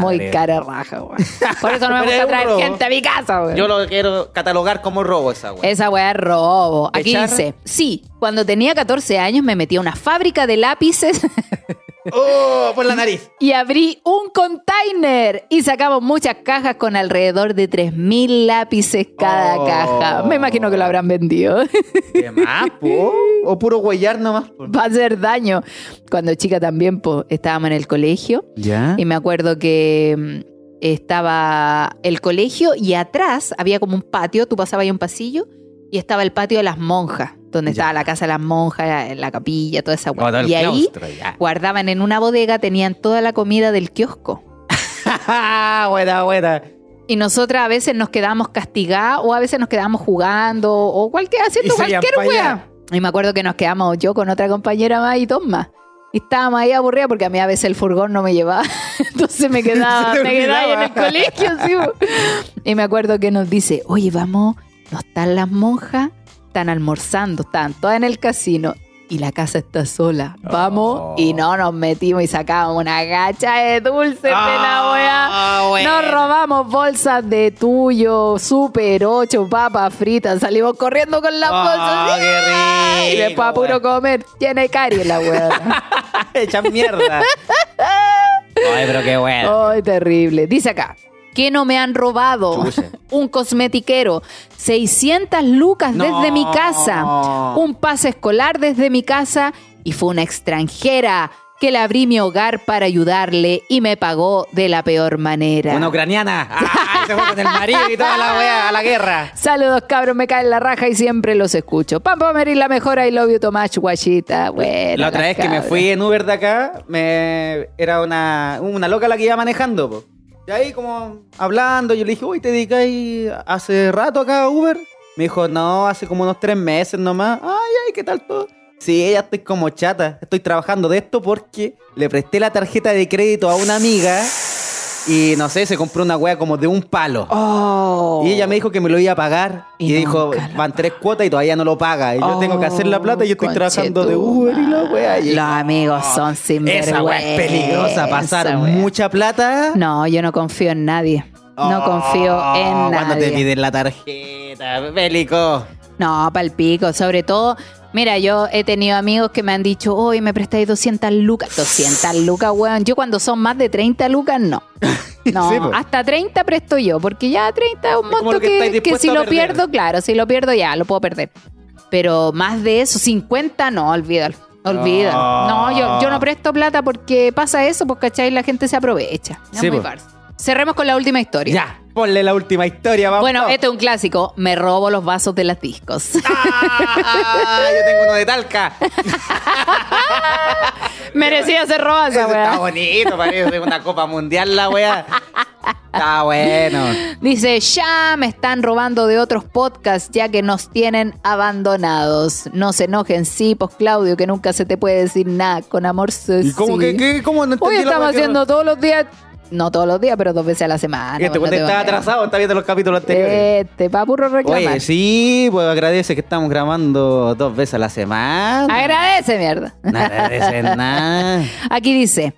[SPEAKER 1] Muy cara raja, güey. Por eso no me gusta traer
[SPEAKER 2] robo.
[SPEAKER 1] gente a mi casa, güey.
[SPEAKER 2] Yo lo quiero catalogar como robo esa weá.
[SPEAKER 1] Esa weá es robo. Aquí
[SPEAKER 2] ¿Echar?
[SPEAKER 1] dice, sí, cuando tenía 14 años me metí a una fábrica de lápices [LAUGHS]
[SPEAKER 2] ¡Oh! Por la nariz.
[SPEAKER 1] y abrí un container y sacamos muchas cajas con alrededor de 3.000 lápices cada
[SPEAKER 2] Oh.
[SPEAKER 1] caja. Me imagino que lo habrán vendido.
[SPEAKER 2] ¿Qué más, po? O puro huellar nomás. po.
[SPEAKER 1] Va a hacer daño. Cuando chica también, po, estábamos en el colegio
[SPEAKER 2] ¿Ya?
[SPEAKER 1] y me acuerdo que mm, estaba el colegio y atrás había como un patio, tú pasabas ahí un pasillo y estaba el patio de las monjas, donde
[SPEAKER 2] Ya.
[SPEAKER 1] estaba la casa de las monjas, la capilla, toda esa
[SPEAKER 2] Oh,
[SPEAKER 1] hueá.
[SPEAKER 2] el
[SPEAKER 1] Y ahí
[SPEAKER 2] ya.
[SPEAKER 1] guardaban en una bodega, tenían toda la comida del kiosco. [LAUGHS]
[SPEAKER 2] buena, buena.
[SPEAKER 1] Y nosotras a veces nos quedábamos castigadas o a veces nos quedábamos jugando o cualquier, haciendo cualquier wea. Y me acuerdo que nos quedamos yo con otra compañera más y dos más. Y estábamos ahí aburridas porque a mí a veces el furgón no me llevaba. [LAUGHS] Entonces me [LAUGHS] quedaba, me ahí en el colegio. sí, y me acuerdo que nos dice, oye, vamos, no están las monjas, están almorzando, están todas en el casino. Y la casa está sola. Vamos.
[SPEAKER 2] Oh.
[SPEAKER 1] Y no nos metimos y sacábamos una gacha de dulces de la.
[SPEAKER 2] Ah, bueno.
[SPEAKER 1] Nos robamos bolsas de tuyo, super 8, papas fritas. Salimos corriendo con las
[SPEAKER 2] Ah,
[SPEAKER 1] bolsas.
[SPEAKER 2] qué rico,
[SPEAKER 1] Y después puro comer. Tiene caries la wea. [LAUGHS]
[SPEAKER 2] Echan mierda. [LAUGHS] Ay, pero qué bueno.
[SPEAKER 1] Ay, terrible. Dice acá. Que no me han robado [LAUGHS] un cosmetiquero, 600 lucas
[SPEAKER 2] No.
[SPEAKER 1] desde mi casa, un pase escolar desde mi casa y fue una extranjera que le abrí mi hogar para ayudarle y me pagó de la peor manera.
[SPEAKER 2] Una ucraniana. [LAUGHS] Ah, se fue con el marido y toda la wea a la guerra.
[SPEAKER 1] Saludos, cabros, me caen la raja y siempre los escucho. Pampa Merir, la mejor, I love you, Tomás, guachita. Bueno,
[SPEAKER 2] La otra vez que me fui en Uber de acá, me era una, una loca la que iba manejando. po. Y ahí como hablando, yo le dije, uy, ¿te dedicáis hace rato acá a Uber? Me dijo, no, hace como unos tres meses nomás. Ay, ay, ¿qué tal todo? Sí, ella estoy como chata. Estoy trabajando de esto porque le presté la tarjeta de crédito a una amiga y no sé, se compró una wea como de un palo.
[SPEAKER 1] Oh.
[SPEAKER 2] Y ella me dijo que me lo iba a pagar.
[SPEAKER 1] Y
[SPEAKER 2] Y, dijo, van tres cuotas y todavía no lo paga. Y yo tengo que hacer la plata y yo estoy
[SPEAKER 1] Oh,
[SPEAKER 2] trabajando de Uber y la wea. Y-
[SPEAKER 1] Los amigos son sinvergüenza.
[SPEAKER 2] Esa wea es peligrosa. Pasar mucha plata.
[SPEAKER 1] No, yo no confío en nadie. No
[SPEAKER 2] Oh,
[SPEAKER 1] confío en
[SPEAKER 2] Cuando te
[SPEAKER 1] nadie.
[SPEAKER 2] piden la tarjeta, bélico.
[SPEAKER 1] No, palpico. Sobre todo, mira, yo he tenido amigos que me han dicho, hoy me prestáis 200 lucas. 200 lucas, weón. Yo cuando son más de 30 lucas, no. [LAUGHS] No,
[SPEAKER 2] Sí,
[SPEAKER 1] hasta 30 presto yo, porque ya 30 es un monto
[SPEAKER 2] que
[SPEAKER 1] si lo pierdo, claro, si lo pierdo ya, lo puedo perder. Pero más de eso, 50, no, olvídalo. Olvídalo.
[SPEAKER 2] No.
[SPEAKER 1] No, yo, yo no presto plata porque pasa eso, pues, ¿cachai? La gente se aprovecha. Es
[SPEAKER 2] Sí,
[SPEAKER 1] muy farsa. Cerremos con la última historia.
[SPEAKER 2] Ya, ponle la última historia, vamos.
[SPEAKER 1] Bueno, este es un clásico. Me robo los vasos de las discos. [LAUGHS]
[SPEAKER 2] Ah, yo tengo uno de talca. [LAUGHS]
[SPEAKER 1] Merecía ser
[SPEAKER 2] Eso
[SPEAKER 1] esa
[SPEAKER 2] está
[SPEAKER 1] weá.
[SPEAKER 2] bonito, parece una copa mundial la wea. Está bueno.
[SPEAKER 1] Dice, ya me están robando de otros podcasts ya que nos tienen abandonados. No se enojen, sí, pues Claudio, que nunca se te puede decir nada. Con amor
[SPEAKER 2] ¿Y cómo
[SPEAKER 1] sí.
[SPEAKER 2] que, que- cómo no entendí
[SPEAKER 1] Hoy estamos haciendo todos los días no todos los días, pero dos veces a la semana.
[SPEAKER 2] Y este cuando está atrasado, está viendo los capítulos anteriores.
[SPEAKER 1] Este, pa' puro reclamar.
[SPEAKER 2] Oye, sí, pues agradece que estamos grabando dos veces a la semana.
[SPEAKER 1] Agradece, mierda.
[SPEAKER 2] No agradece nada. [LAUGHS]
[SPEAKER 1] Aquí dice,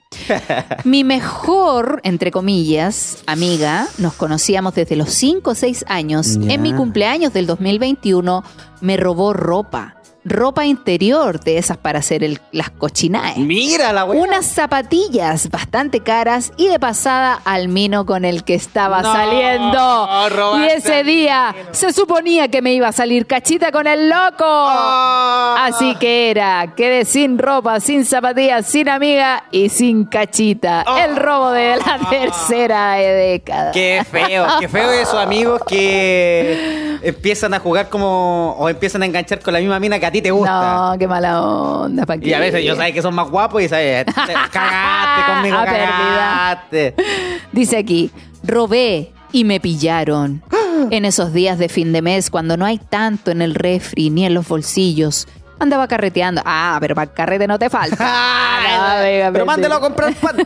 [SPEAKER 1] mi mejor, entre comillas, amiga, nos conocíamos desde los 5 o 6 años.
[SPEAKER 2] Ya.
[SPEAKER 1] En mi cumpleaños del 2021 me robó ropa. Ropa interior de esas para hacer el- las cochinaes.
[SPEAKER 2] Mira la wea.
[SPEAKER 1] Unas zapatillas bastante caras y de pasada al mino con el que estaba
[SPEAKER 2] No,
[SPEAKER 1] saliendo. Y ese día se suponía que me iba a salir cachita con el loco.
[SPEAKER 2] Ah.
[SPEAKER 1] Así que era, quedé sin ropa, sin zapatillas, sin amiga y sin cachita.
[SPEAKER 2] Oh.
[SPEAKER 1] El robo de la tercera década.
[SPEAKER 2] Qué feo, qué feo esos amigos que [LAUGHS] empiezan a jugar como o empiezan a enganchar con la misma mina que a ti te gusta.
[SPEAKER 1] No, qué mala onda, ¿pa'
[SPEAKER 2] Y a veces yo sabes que son más guapos y sabes, [LAUGHS] te- cagaste conmigo,
[SPEAKER 1] A pérdida.
[SPEAKER 2] cagaste.
[SPEAKER 1] Dice aquí, robé y me pillaron. [GASPS] En esos días de fin de mes, cuando no hay tanto en el refri ni en los bolsillos, andaba carreteando. Ah, pero para el carrete no te falta. [LAUGHS] No, venga,
[SPEAKER 2] Pero mándelo a comprar pan.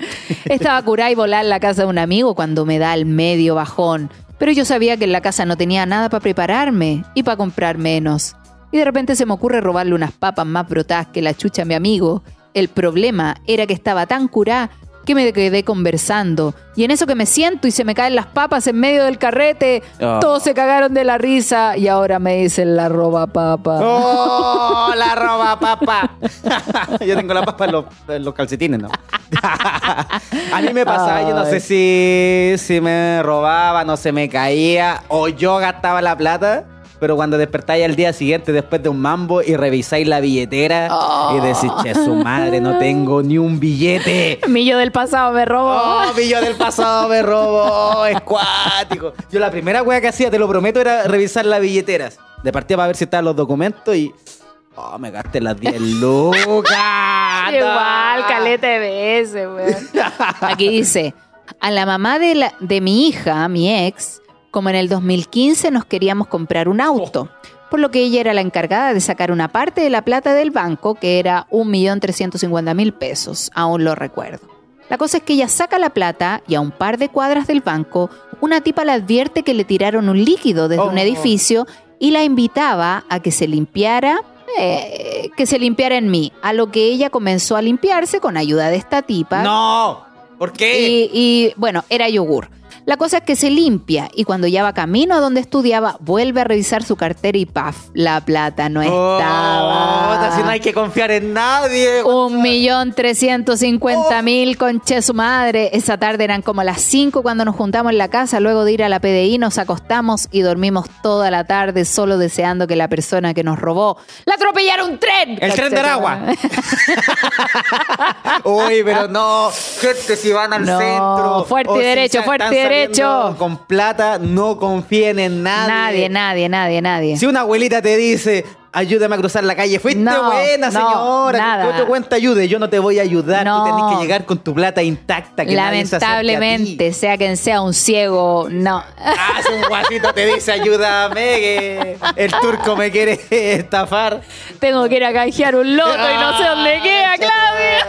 [SPEAKER 2] [LAUGHS]
[SPEAKER 1] Estaba curada y volar en la casa de un amigo cuando me da el medio bajón. Pero yo sabía que en la casa no tenía nada para prepararme y para comprar menos. Y de repente se me ocurre robarle unas papas más brotadas que la chucha a mi amigo. El problema era que estaba tan curada que me quedé conversando. Y en eso que me siento y se me caen las papas en medio del carrete,
[SPEAKER 2] Oh.
[SPEAKER 1] todos se cagaron de la risa y ahora me dicen la roba papa.
[SPEAKER 2] ¡Oh, la [LAUGHS] roba papa! [LAUGHS] yo tengo la papa en los, en los calcetines, ¿no? [LAUGHS] a mí me pasaba, yo no sé si, si me robaban o se me caía o yo gastaba la plata. Pero cuando despertáis al día siguiente después de un mambo y revisáis la billetera y decís, che, su madre, no tengo ni un billete. [LAUGHS]
[SPEAKER 1] Millo del pasado me robó.
[SPEAKER 2] Oh, pillo del pasado me robó, [LAUGHS] es cuático. Yo la primera wea que hacía, te lo prometo, era revisar las billeteras. De partida para ver si estaban los documentos y. Oh, me gasté las 10 lucas. [LAUGHS]
[SPEAKER 1] Igual, caleta de veces, weón. Aquí dice, a la mamá de, la, de mi hija, mi ex, como en el 2015 nos queríamos comprar un auto, por lo que ella era la encargada de sacar una parte de la plata del banco, que era 1.350.000 pesos, aún lo recuerdo. La cosa es que ella saca la plata y a un par de cuadras del banco, una tipa le advierte que le tiraron un líquido desde un
[SPEAKER 2] Oh.
[SPEAKER 1] edificio y la invitaba a que se limpiara, eh, que se limpiara en mí, a lo que ella comenzó a limpiarse con ayuda de esta tipa.
[SPEAKER 2] No, ¿por qué?
[SPEAKER 1] Y, y, bueno, era yogur. La cosa es que se limpia y cuando ya va camino a donde estudiaba, vuelve a revisar su cartera y ¡paf! La plata no
[SPEAKER 2] Oh,
[SPEAKER 1] estaba.
[SPEAKER 2] si no hay que confiar en nadie.
[SPEAKER 1] Un millón trescientos cincuenta mil, conche su madre. Esa tarde eran como las cinco cuando nos juntamos en la casa. Luego de ir a la PDI nos acostamos y dormimos toda la tarde solo deseando que la persona que nos robó la atropellara un tren.
[SPEAKER 2] El tren de Aragua. [LAUGHS] Uy, pero [LAUGHS] no, gente, si van al
[SPEAKER 1] No,
[SPEAKER 2] centro.
[SPEAKER 1] fuerte y derecho, fuerte y derecho.
[SPEAKER 2] Saliendo Con plata, no confíen en nadie.
[SPEAKER 1] Nadie, nadie, nadie, nadie.
[SPEAKER 2] Si una abuelita te dice, ayúdame a cruzar la calle, fuiste
[SPEAKER 1] No,
[SPEAKER 2] buena,
[SPEAKER 1] no,
[SPEAKER 2] señora.
[SPEAKER 1] nada.
[SPEAKER 2] Que otro cuenta ayude, yo no te voy a ayudar.
[SPEAKER 1] No.
[SPEAKER 2] Tú tenés que llegar con tu plata intacta. Que nadie se acerque a ti.
[SPEAKER 1] Lamentablemente, sea quien sea un ciego, no.
[SPEAKER 2] Ah, si un guasito te dice, ayúdame, que el turco me quiere estafar.
[SPEAKER 1] Tengo que ir a canjear un loto y no sé dónde queda,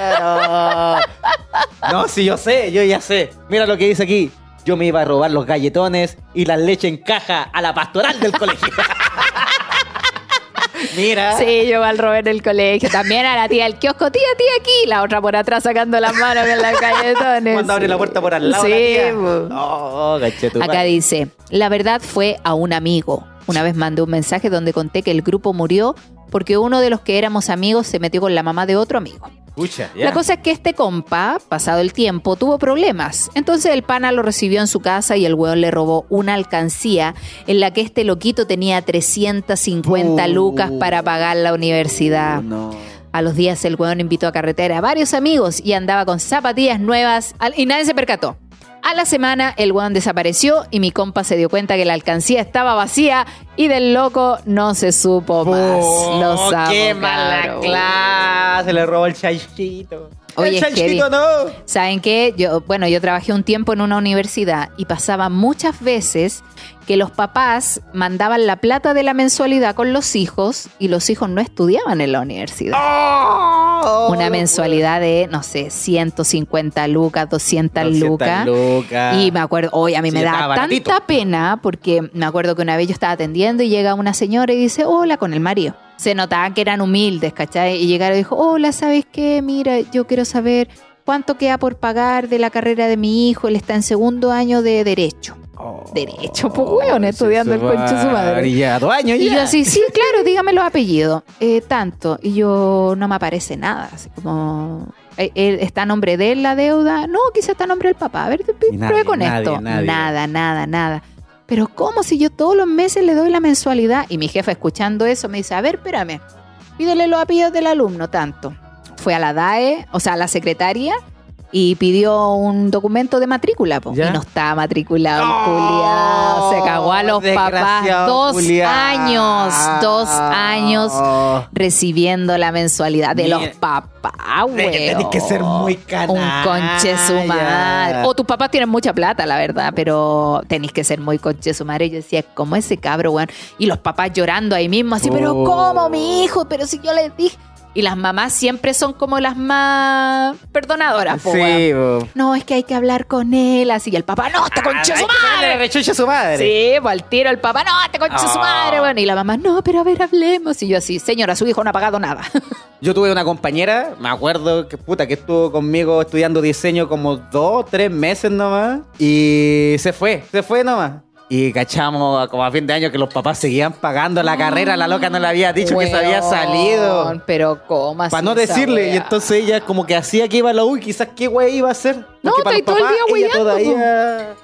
[SPEAKER 2] Ah,
[SPEAKER 1] Claudia.
[SPEAKER 2] No, sí, yo sé, yo ya sé. Mira lo que dice aquí. Yo me iba a robar los galletones y las leche en caja a la pastoral del colegio. [LAUGHS] Mira.
[SPEAKER 1] Sí, yo al Robert del colegio. También a la tía del kiosco, tía, tía, aquí. La otra por atrás sacando las manos en las galletones.
[SPEAKER 2] Cuando abre la puerta por al lado.
[SPEAKER 1] Sí,
[SPEAKER 2] la tía. Oh.
[SPEAKER 1] Acá dice, la verdad fue a un amigo. Una vez mandé un mensaje donde conté que el grupo murió porque uno de los que éramos amigos se metió con la mamá de otro amigo. La cosa es que este compa, pasado el tiempo, tuvo problemas. Entonces el pana lo recibió en su casa y el weón le robó una alcancía en la que este loquito tenía 350
[SPEAKER 2] Puh.
[SPEAKER 1] lucas para pagar la universidad.
[SPEAKER 2] No.
[SPEAKER 1] A los días el weón invitó a carretera a varios amigos y andaba con zapatillas nuevas y nadie se percató. A la semana el weón desapareció y mi compa se dio cuenta que la alcancía estaba vacía y del loco no se supo más.
[SPEAKER 2] Oh,
[SPEAKER 1] Los amo,
[SPEAKER 2] qué mala clase, le robó el chaychito.
[SPEAKER 1] Oye, es
[SPEAKER 2] no.
[SPEAKER 1] ¿Saben qué? Yo, bueno, yo trabajé un tiempo en una universidad y pasaba muchas veces que los papás mandaban la plata de la mensualidad con los hijos y los hijos no estudiaban en la universidad.
[SPEAKER 2] Oh,
[SPEAKER 1] Una mensualidad de, no sé, 150 lucas, 200,
[SPEAKER 2] 200
[SPEAKER 1] lucas. Y me acuerdo, hoy a mí
[SPEAKER 2] Sí,
[SPEAKER 1] me da tanta pena porque me acuerdo que una vez yo estaba atendiendo y llega una señora y dice, hola, con el marido. Se notaba que eran humildes, ¿cachai? Y llegaron y dijo, hola, ¿sabes qué? Mira, yo quiero saber cuánto queda por pagar de la carrera de mi hijo. Él está en segundo año de Derecho.
[SPEAKER 2] Oh,
[SPEAKER 1] Derecho, pues, weón, estudiando el concho de su madre.
[SPEAKER 2] Y ya, dos años
[SPEAKER 1] Y yo así, sí, claro, dígame los apellidos. Eh, tanto. Y yo, no me aparece nada. Así como, eh, eh, ¿está a nombre de él la deuda? No, quizá está a nombre del papá. A ver, pruebe con
[SPEAKER 2] nadie,
[SPEAKER 1] esto.
[SPEAKER 2] nadie.
[SPEAKER 1] Nada, nada, nada. Pero ¿cómo si yo todos los meses le doy la mensualidad? Y mi jefa escuchando eso me dice, a ver, espérame, pídele los apellidos del alumno, tanto. Fue a la DAE, o sea, a la secretaria, y pidió un documento de matrícula, po, y no estaba matriculado,
[SPEAKER 2] Oh.
[SPEAKER 1] Se cagó a los papás dos años, dos años recibiendo la mensualidad de
[SPEAKER 2] Mira.
[SPEAKER 1] los papás,
[SPEAKER 2] tenés que ser muy canalla.
[SPEAKER 1] Un conche su madre. O tus papás tienen mucha plata, la verdad, pero tenéis que ser muy conche su madre. Yo decía, ¿cómo ese cabro, weón? Y los papás llorando ahí mismo, así, pero
[SPEAKER 2] Oh.
[SPEAKER 1] ¿cómo, mi hijo? Pero si yo les dije. Y las mamás siempre son como las más perdonadoras, po.
[SPEAKER 2] Sí, bo.
[SPEAKER 1] No, es que hay que hablar con él, así. Y el papá, no, te
[SPEAKER 2] Ah,
[SPEAKER 1] su
[SPEAKER 2] que ponerle
[SPEAKER 1] madre.
[SPEAKER 2] a su madre.
[SPEAKER 1] Sí, pues al tiro el papá, no, te concha su
[SPEAKER 2] Ah.
[SPEAKER 1] madre, bueno. Y la mamá, no, pero a ver, hablemos. Y yo así, señora, su hijo no ha pagado nada. [LAUGHS]
[SPEAKER 2] Yo tuve una compañera, me acuerdo que puta, que estuvo conmigo estudiando diseño como dos, tres meses nomás. Y se fue, se fue nomás. Y cachamos como a fin de año que los papás seguían pagando la carrera, la loca no le había dicho que se había salido.
[SPEAKER 1] Pero ¿cómo así
[SPEAKER 2] Para no decirle, y entonces ella como que hacía que iba a la U quizás qué wey iba a hacer.
[SPEAKER 1] No, está todo el día weyando,
[SPEAKER 2] todavía...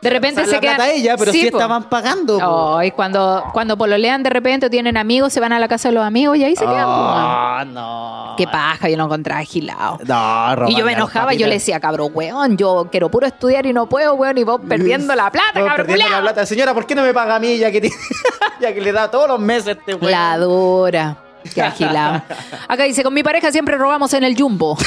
[SPEAKER 1] De repente
[SPEAKER 2] o sea,
[SPEAKER 1] se
[SPEAKER 2] la
[SPEAKER 1] queda.
[SPEAKER 2] plata ella, pero sí, estaban pagando. po.
[SPEAKER 1] Ay, cuando, cuando pololean de repente o tienen amigos, se van a la casa de los amigos y ahí se quedan.
[SPEAKER 2] Ah, no.
[SPEAKER 1] Qué paja, yo lo encontraba agilado.
[SPEAKER 2] No,
[SPEAKER 1] Y yo me enojaba, yo le decía, cabrón, weón, yo quiero puro estudiar y no puedo, weón, y vos perdiendo la plata, cabrón,
[SPEAKER 2] perdiendo la plata. Señora, ¿por qué no me paga a mí ya que, tiene- [LAUGHS] ya que le da todos los meses este weón?
[SPEAKER 1] La dura. Qué agilado. Acá dice, con mi pareja siempre robamos en el jumbo. [LAUGHS]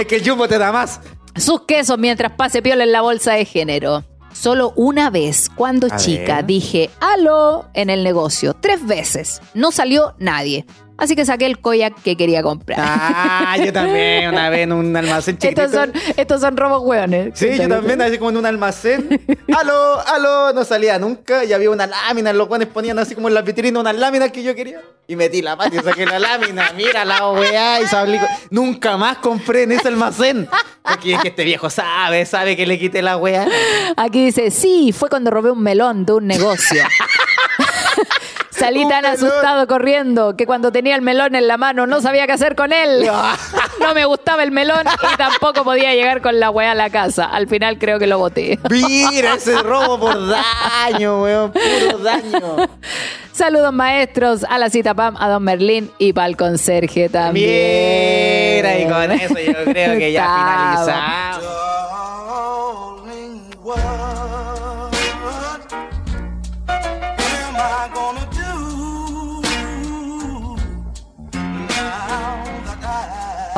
[SPEAKER 2] Es que el jumbo te da más.
[SPEAKER 1] Sus quesos mientras pase piola en la bolsa de género. Solo una vez, cuando
[SPEAKER 2] A
[SPEAKER 1] chica,
[SPEAKER 2] ver.
[SPEAKER 1] dije aló en el negocio. Tres veces. No salió nadie. Así que saqué el koyak que quería comprar.
[SPEAKER 2] Ah, yo también una vez en un almacén [LAUGHS] chiquitito.
[SPEAKER 1] estos, son, estos son robos hueones.
[SPEAKER 2] Sí, yo también, así como en un almacén. Aló, aló, no salía nunca. Y había una lámina, los guanes ponían así como en la vitrina unas láminas que yo quería. Y metí la mano y saqué la lámina. Mira la weá y sabía. Nunca más compré en ese almacén. Porque es que este viejo sabe, sabe que le quité la weá.
[SPEAKER 1] Aquí dice, sí, fue cuando robé un melón de un negocio. [LAUGHS] Salí tan
[SPEAKER 2] melón.
[SPEAKER 1] asustado corriendo que cuando tenía el melón en la mano no sabía qué hacer con él. [LAUGHS] No me gustaba el melón y tampoco podía llegar con la weá a la casa. Al final creo que lo boté.
[SPEAKER 2] Mira ese [LAUGHS] robo por daño, weón. Puro daño.
[SPEAKER 1] Saludos maestros a la cita Pam, a Don Merlín y para el conserje también.
[SPEAKER 2] Mira, y con eso yo creo que ya finalizamos.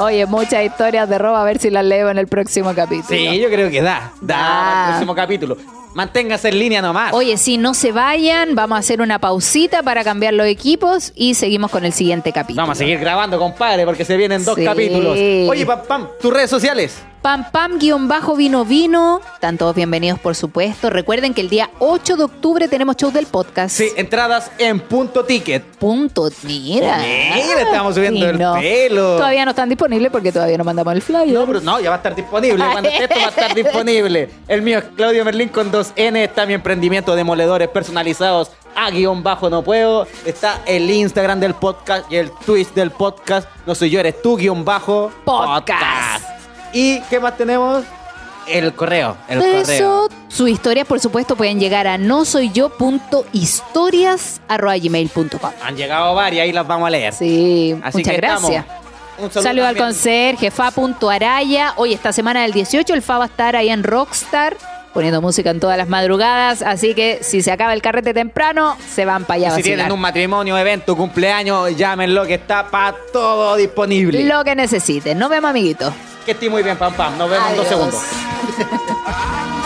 [SPEAKER 1] Oye, muchas historias de robo, a ver si las leo en el próximo capítulo.
[SPEAKER 2] Sí, yo creo que da. Da, el próximo capítulo. Manténgase en línea nomás.
[SPEAKER 1] Oye, sí, no se vayan, vamos a hacer una pausita para cambiar los equipos y seguimos con el siguiente capítulo.
[SPEAKER 2] Vamos a seguir grabando, compadre, porque se vienen dos
[SPEAKER 1] Sí.
[SPEAKER 2] capítulos. Oye, Pam Pam, tus redes sociales.
[SPEAKER 1] Pam Pam guion bajo vino vino. Están todos bienvenidos, por supuesto. Recuerden que el día 8 de octubre tenemos show del podcast.
[SPEAKER 2] Sí, entradas en punto ticket.
[SPEAKER 1] Punto. Mira.
[SPEAKER 2] Mira, estamos subiendo el pelo.
[SPEAKER 1] Todavía no están disponibles porque todavía no mandamos el flyer.
[SPEAKER 2] No, pero no, ya va a estar disponible. Cuando esté esto va a estar disponible. El mío es Claudio Merlín con 2N. Está mi emprendimiento de moledores personalizados. A guion bajo no puedo. Está el Instagram del podcast y el Twitch del podcast. No soy yo, eres tú, guion bajo
[SPEAKER 1] Podcast.
[SPEAKER 2] ¿Y qué más tenemos? El correo, el
[SPEAKER 1] Eso,
[SPEAKER 2] correo.
[SPEAKER 1] Su historia, por supuesto, pueden llegar a no soy yo
[SPEAKER 2] Han llegado varias y las vamos a leer.
[SPEAKER 1] Sí, muchas gracias.
[SPEAKER 2] Un
[SPEAKER 1] saludo, Saludo al
[SPEAKER 2] también.
[SPEAKER 1] conserje, fa.araya. Hoy, esta semana del 18, el fa va a estar ahí en Rockstar, poniendo música en todas las madrugadas. Así que si se acaba el carrete temprano, se van para allá a
[SPEAKER 2] Si tienen un matrimonio, evento, cumpleaños, llámenlo que está para todo disponible.
[SPEAKER 1] Lo que necesiten. Nos vemos, amiguitos.
[SPEAKER 2] Que estés muy bien, Pam Pam. Nos vemos en dos segundos. [LAUGHS]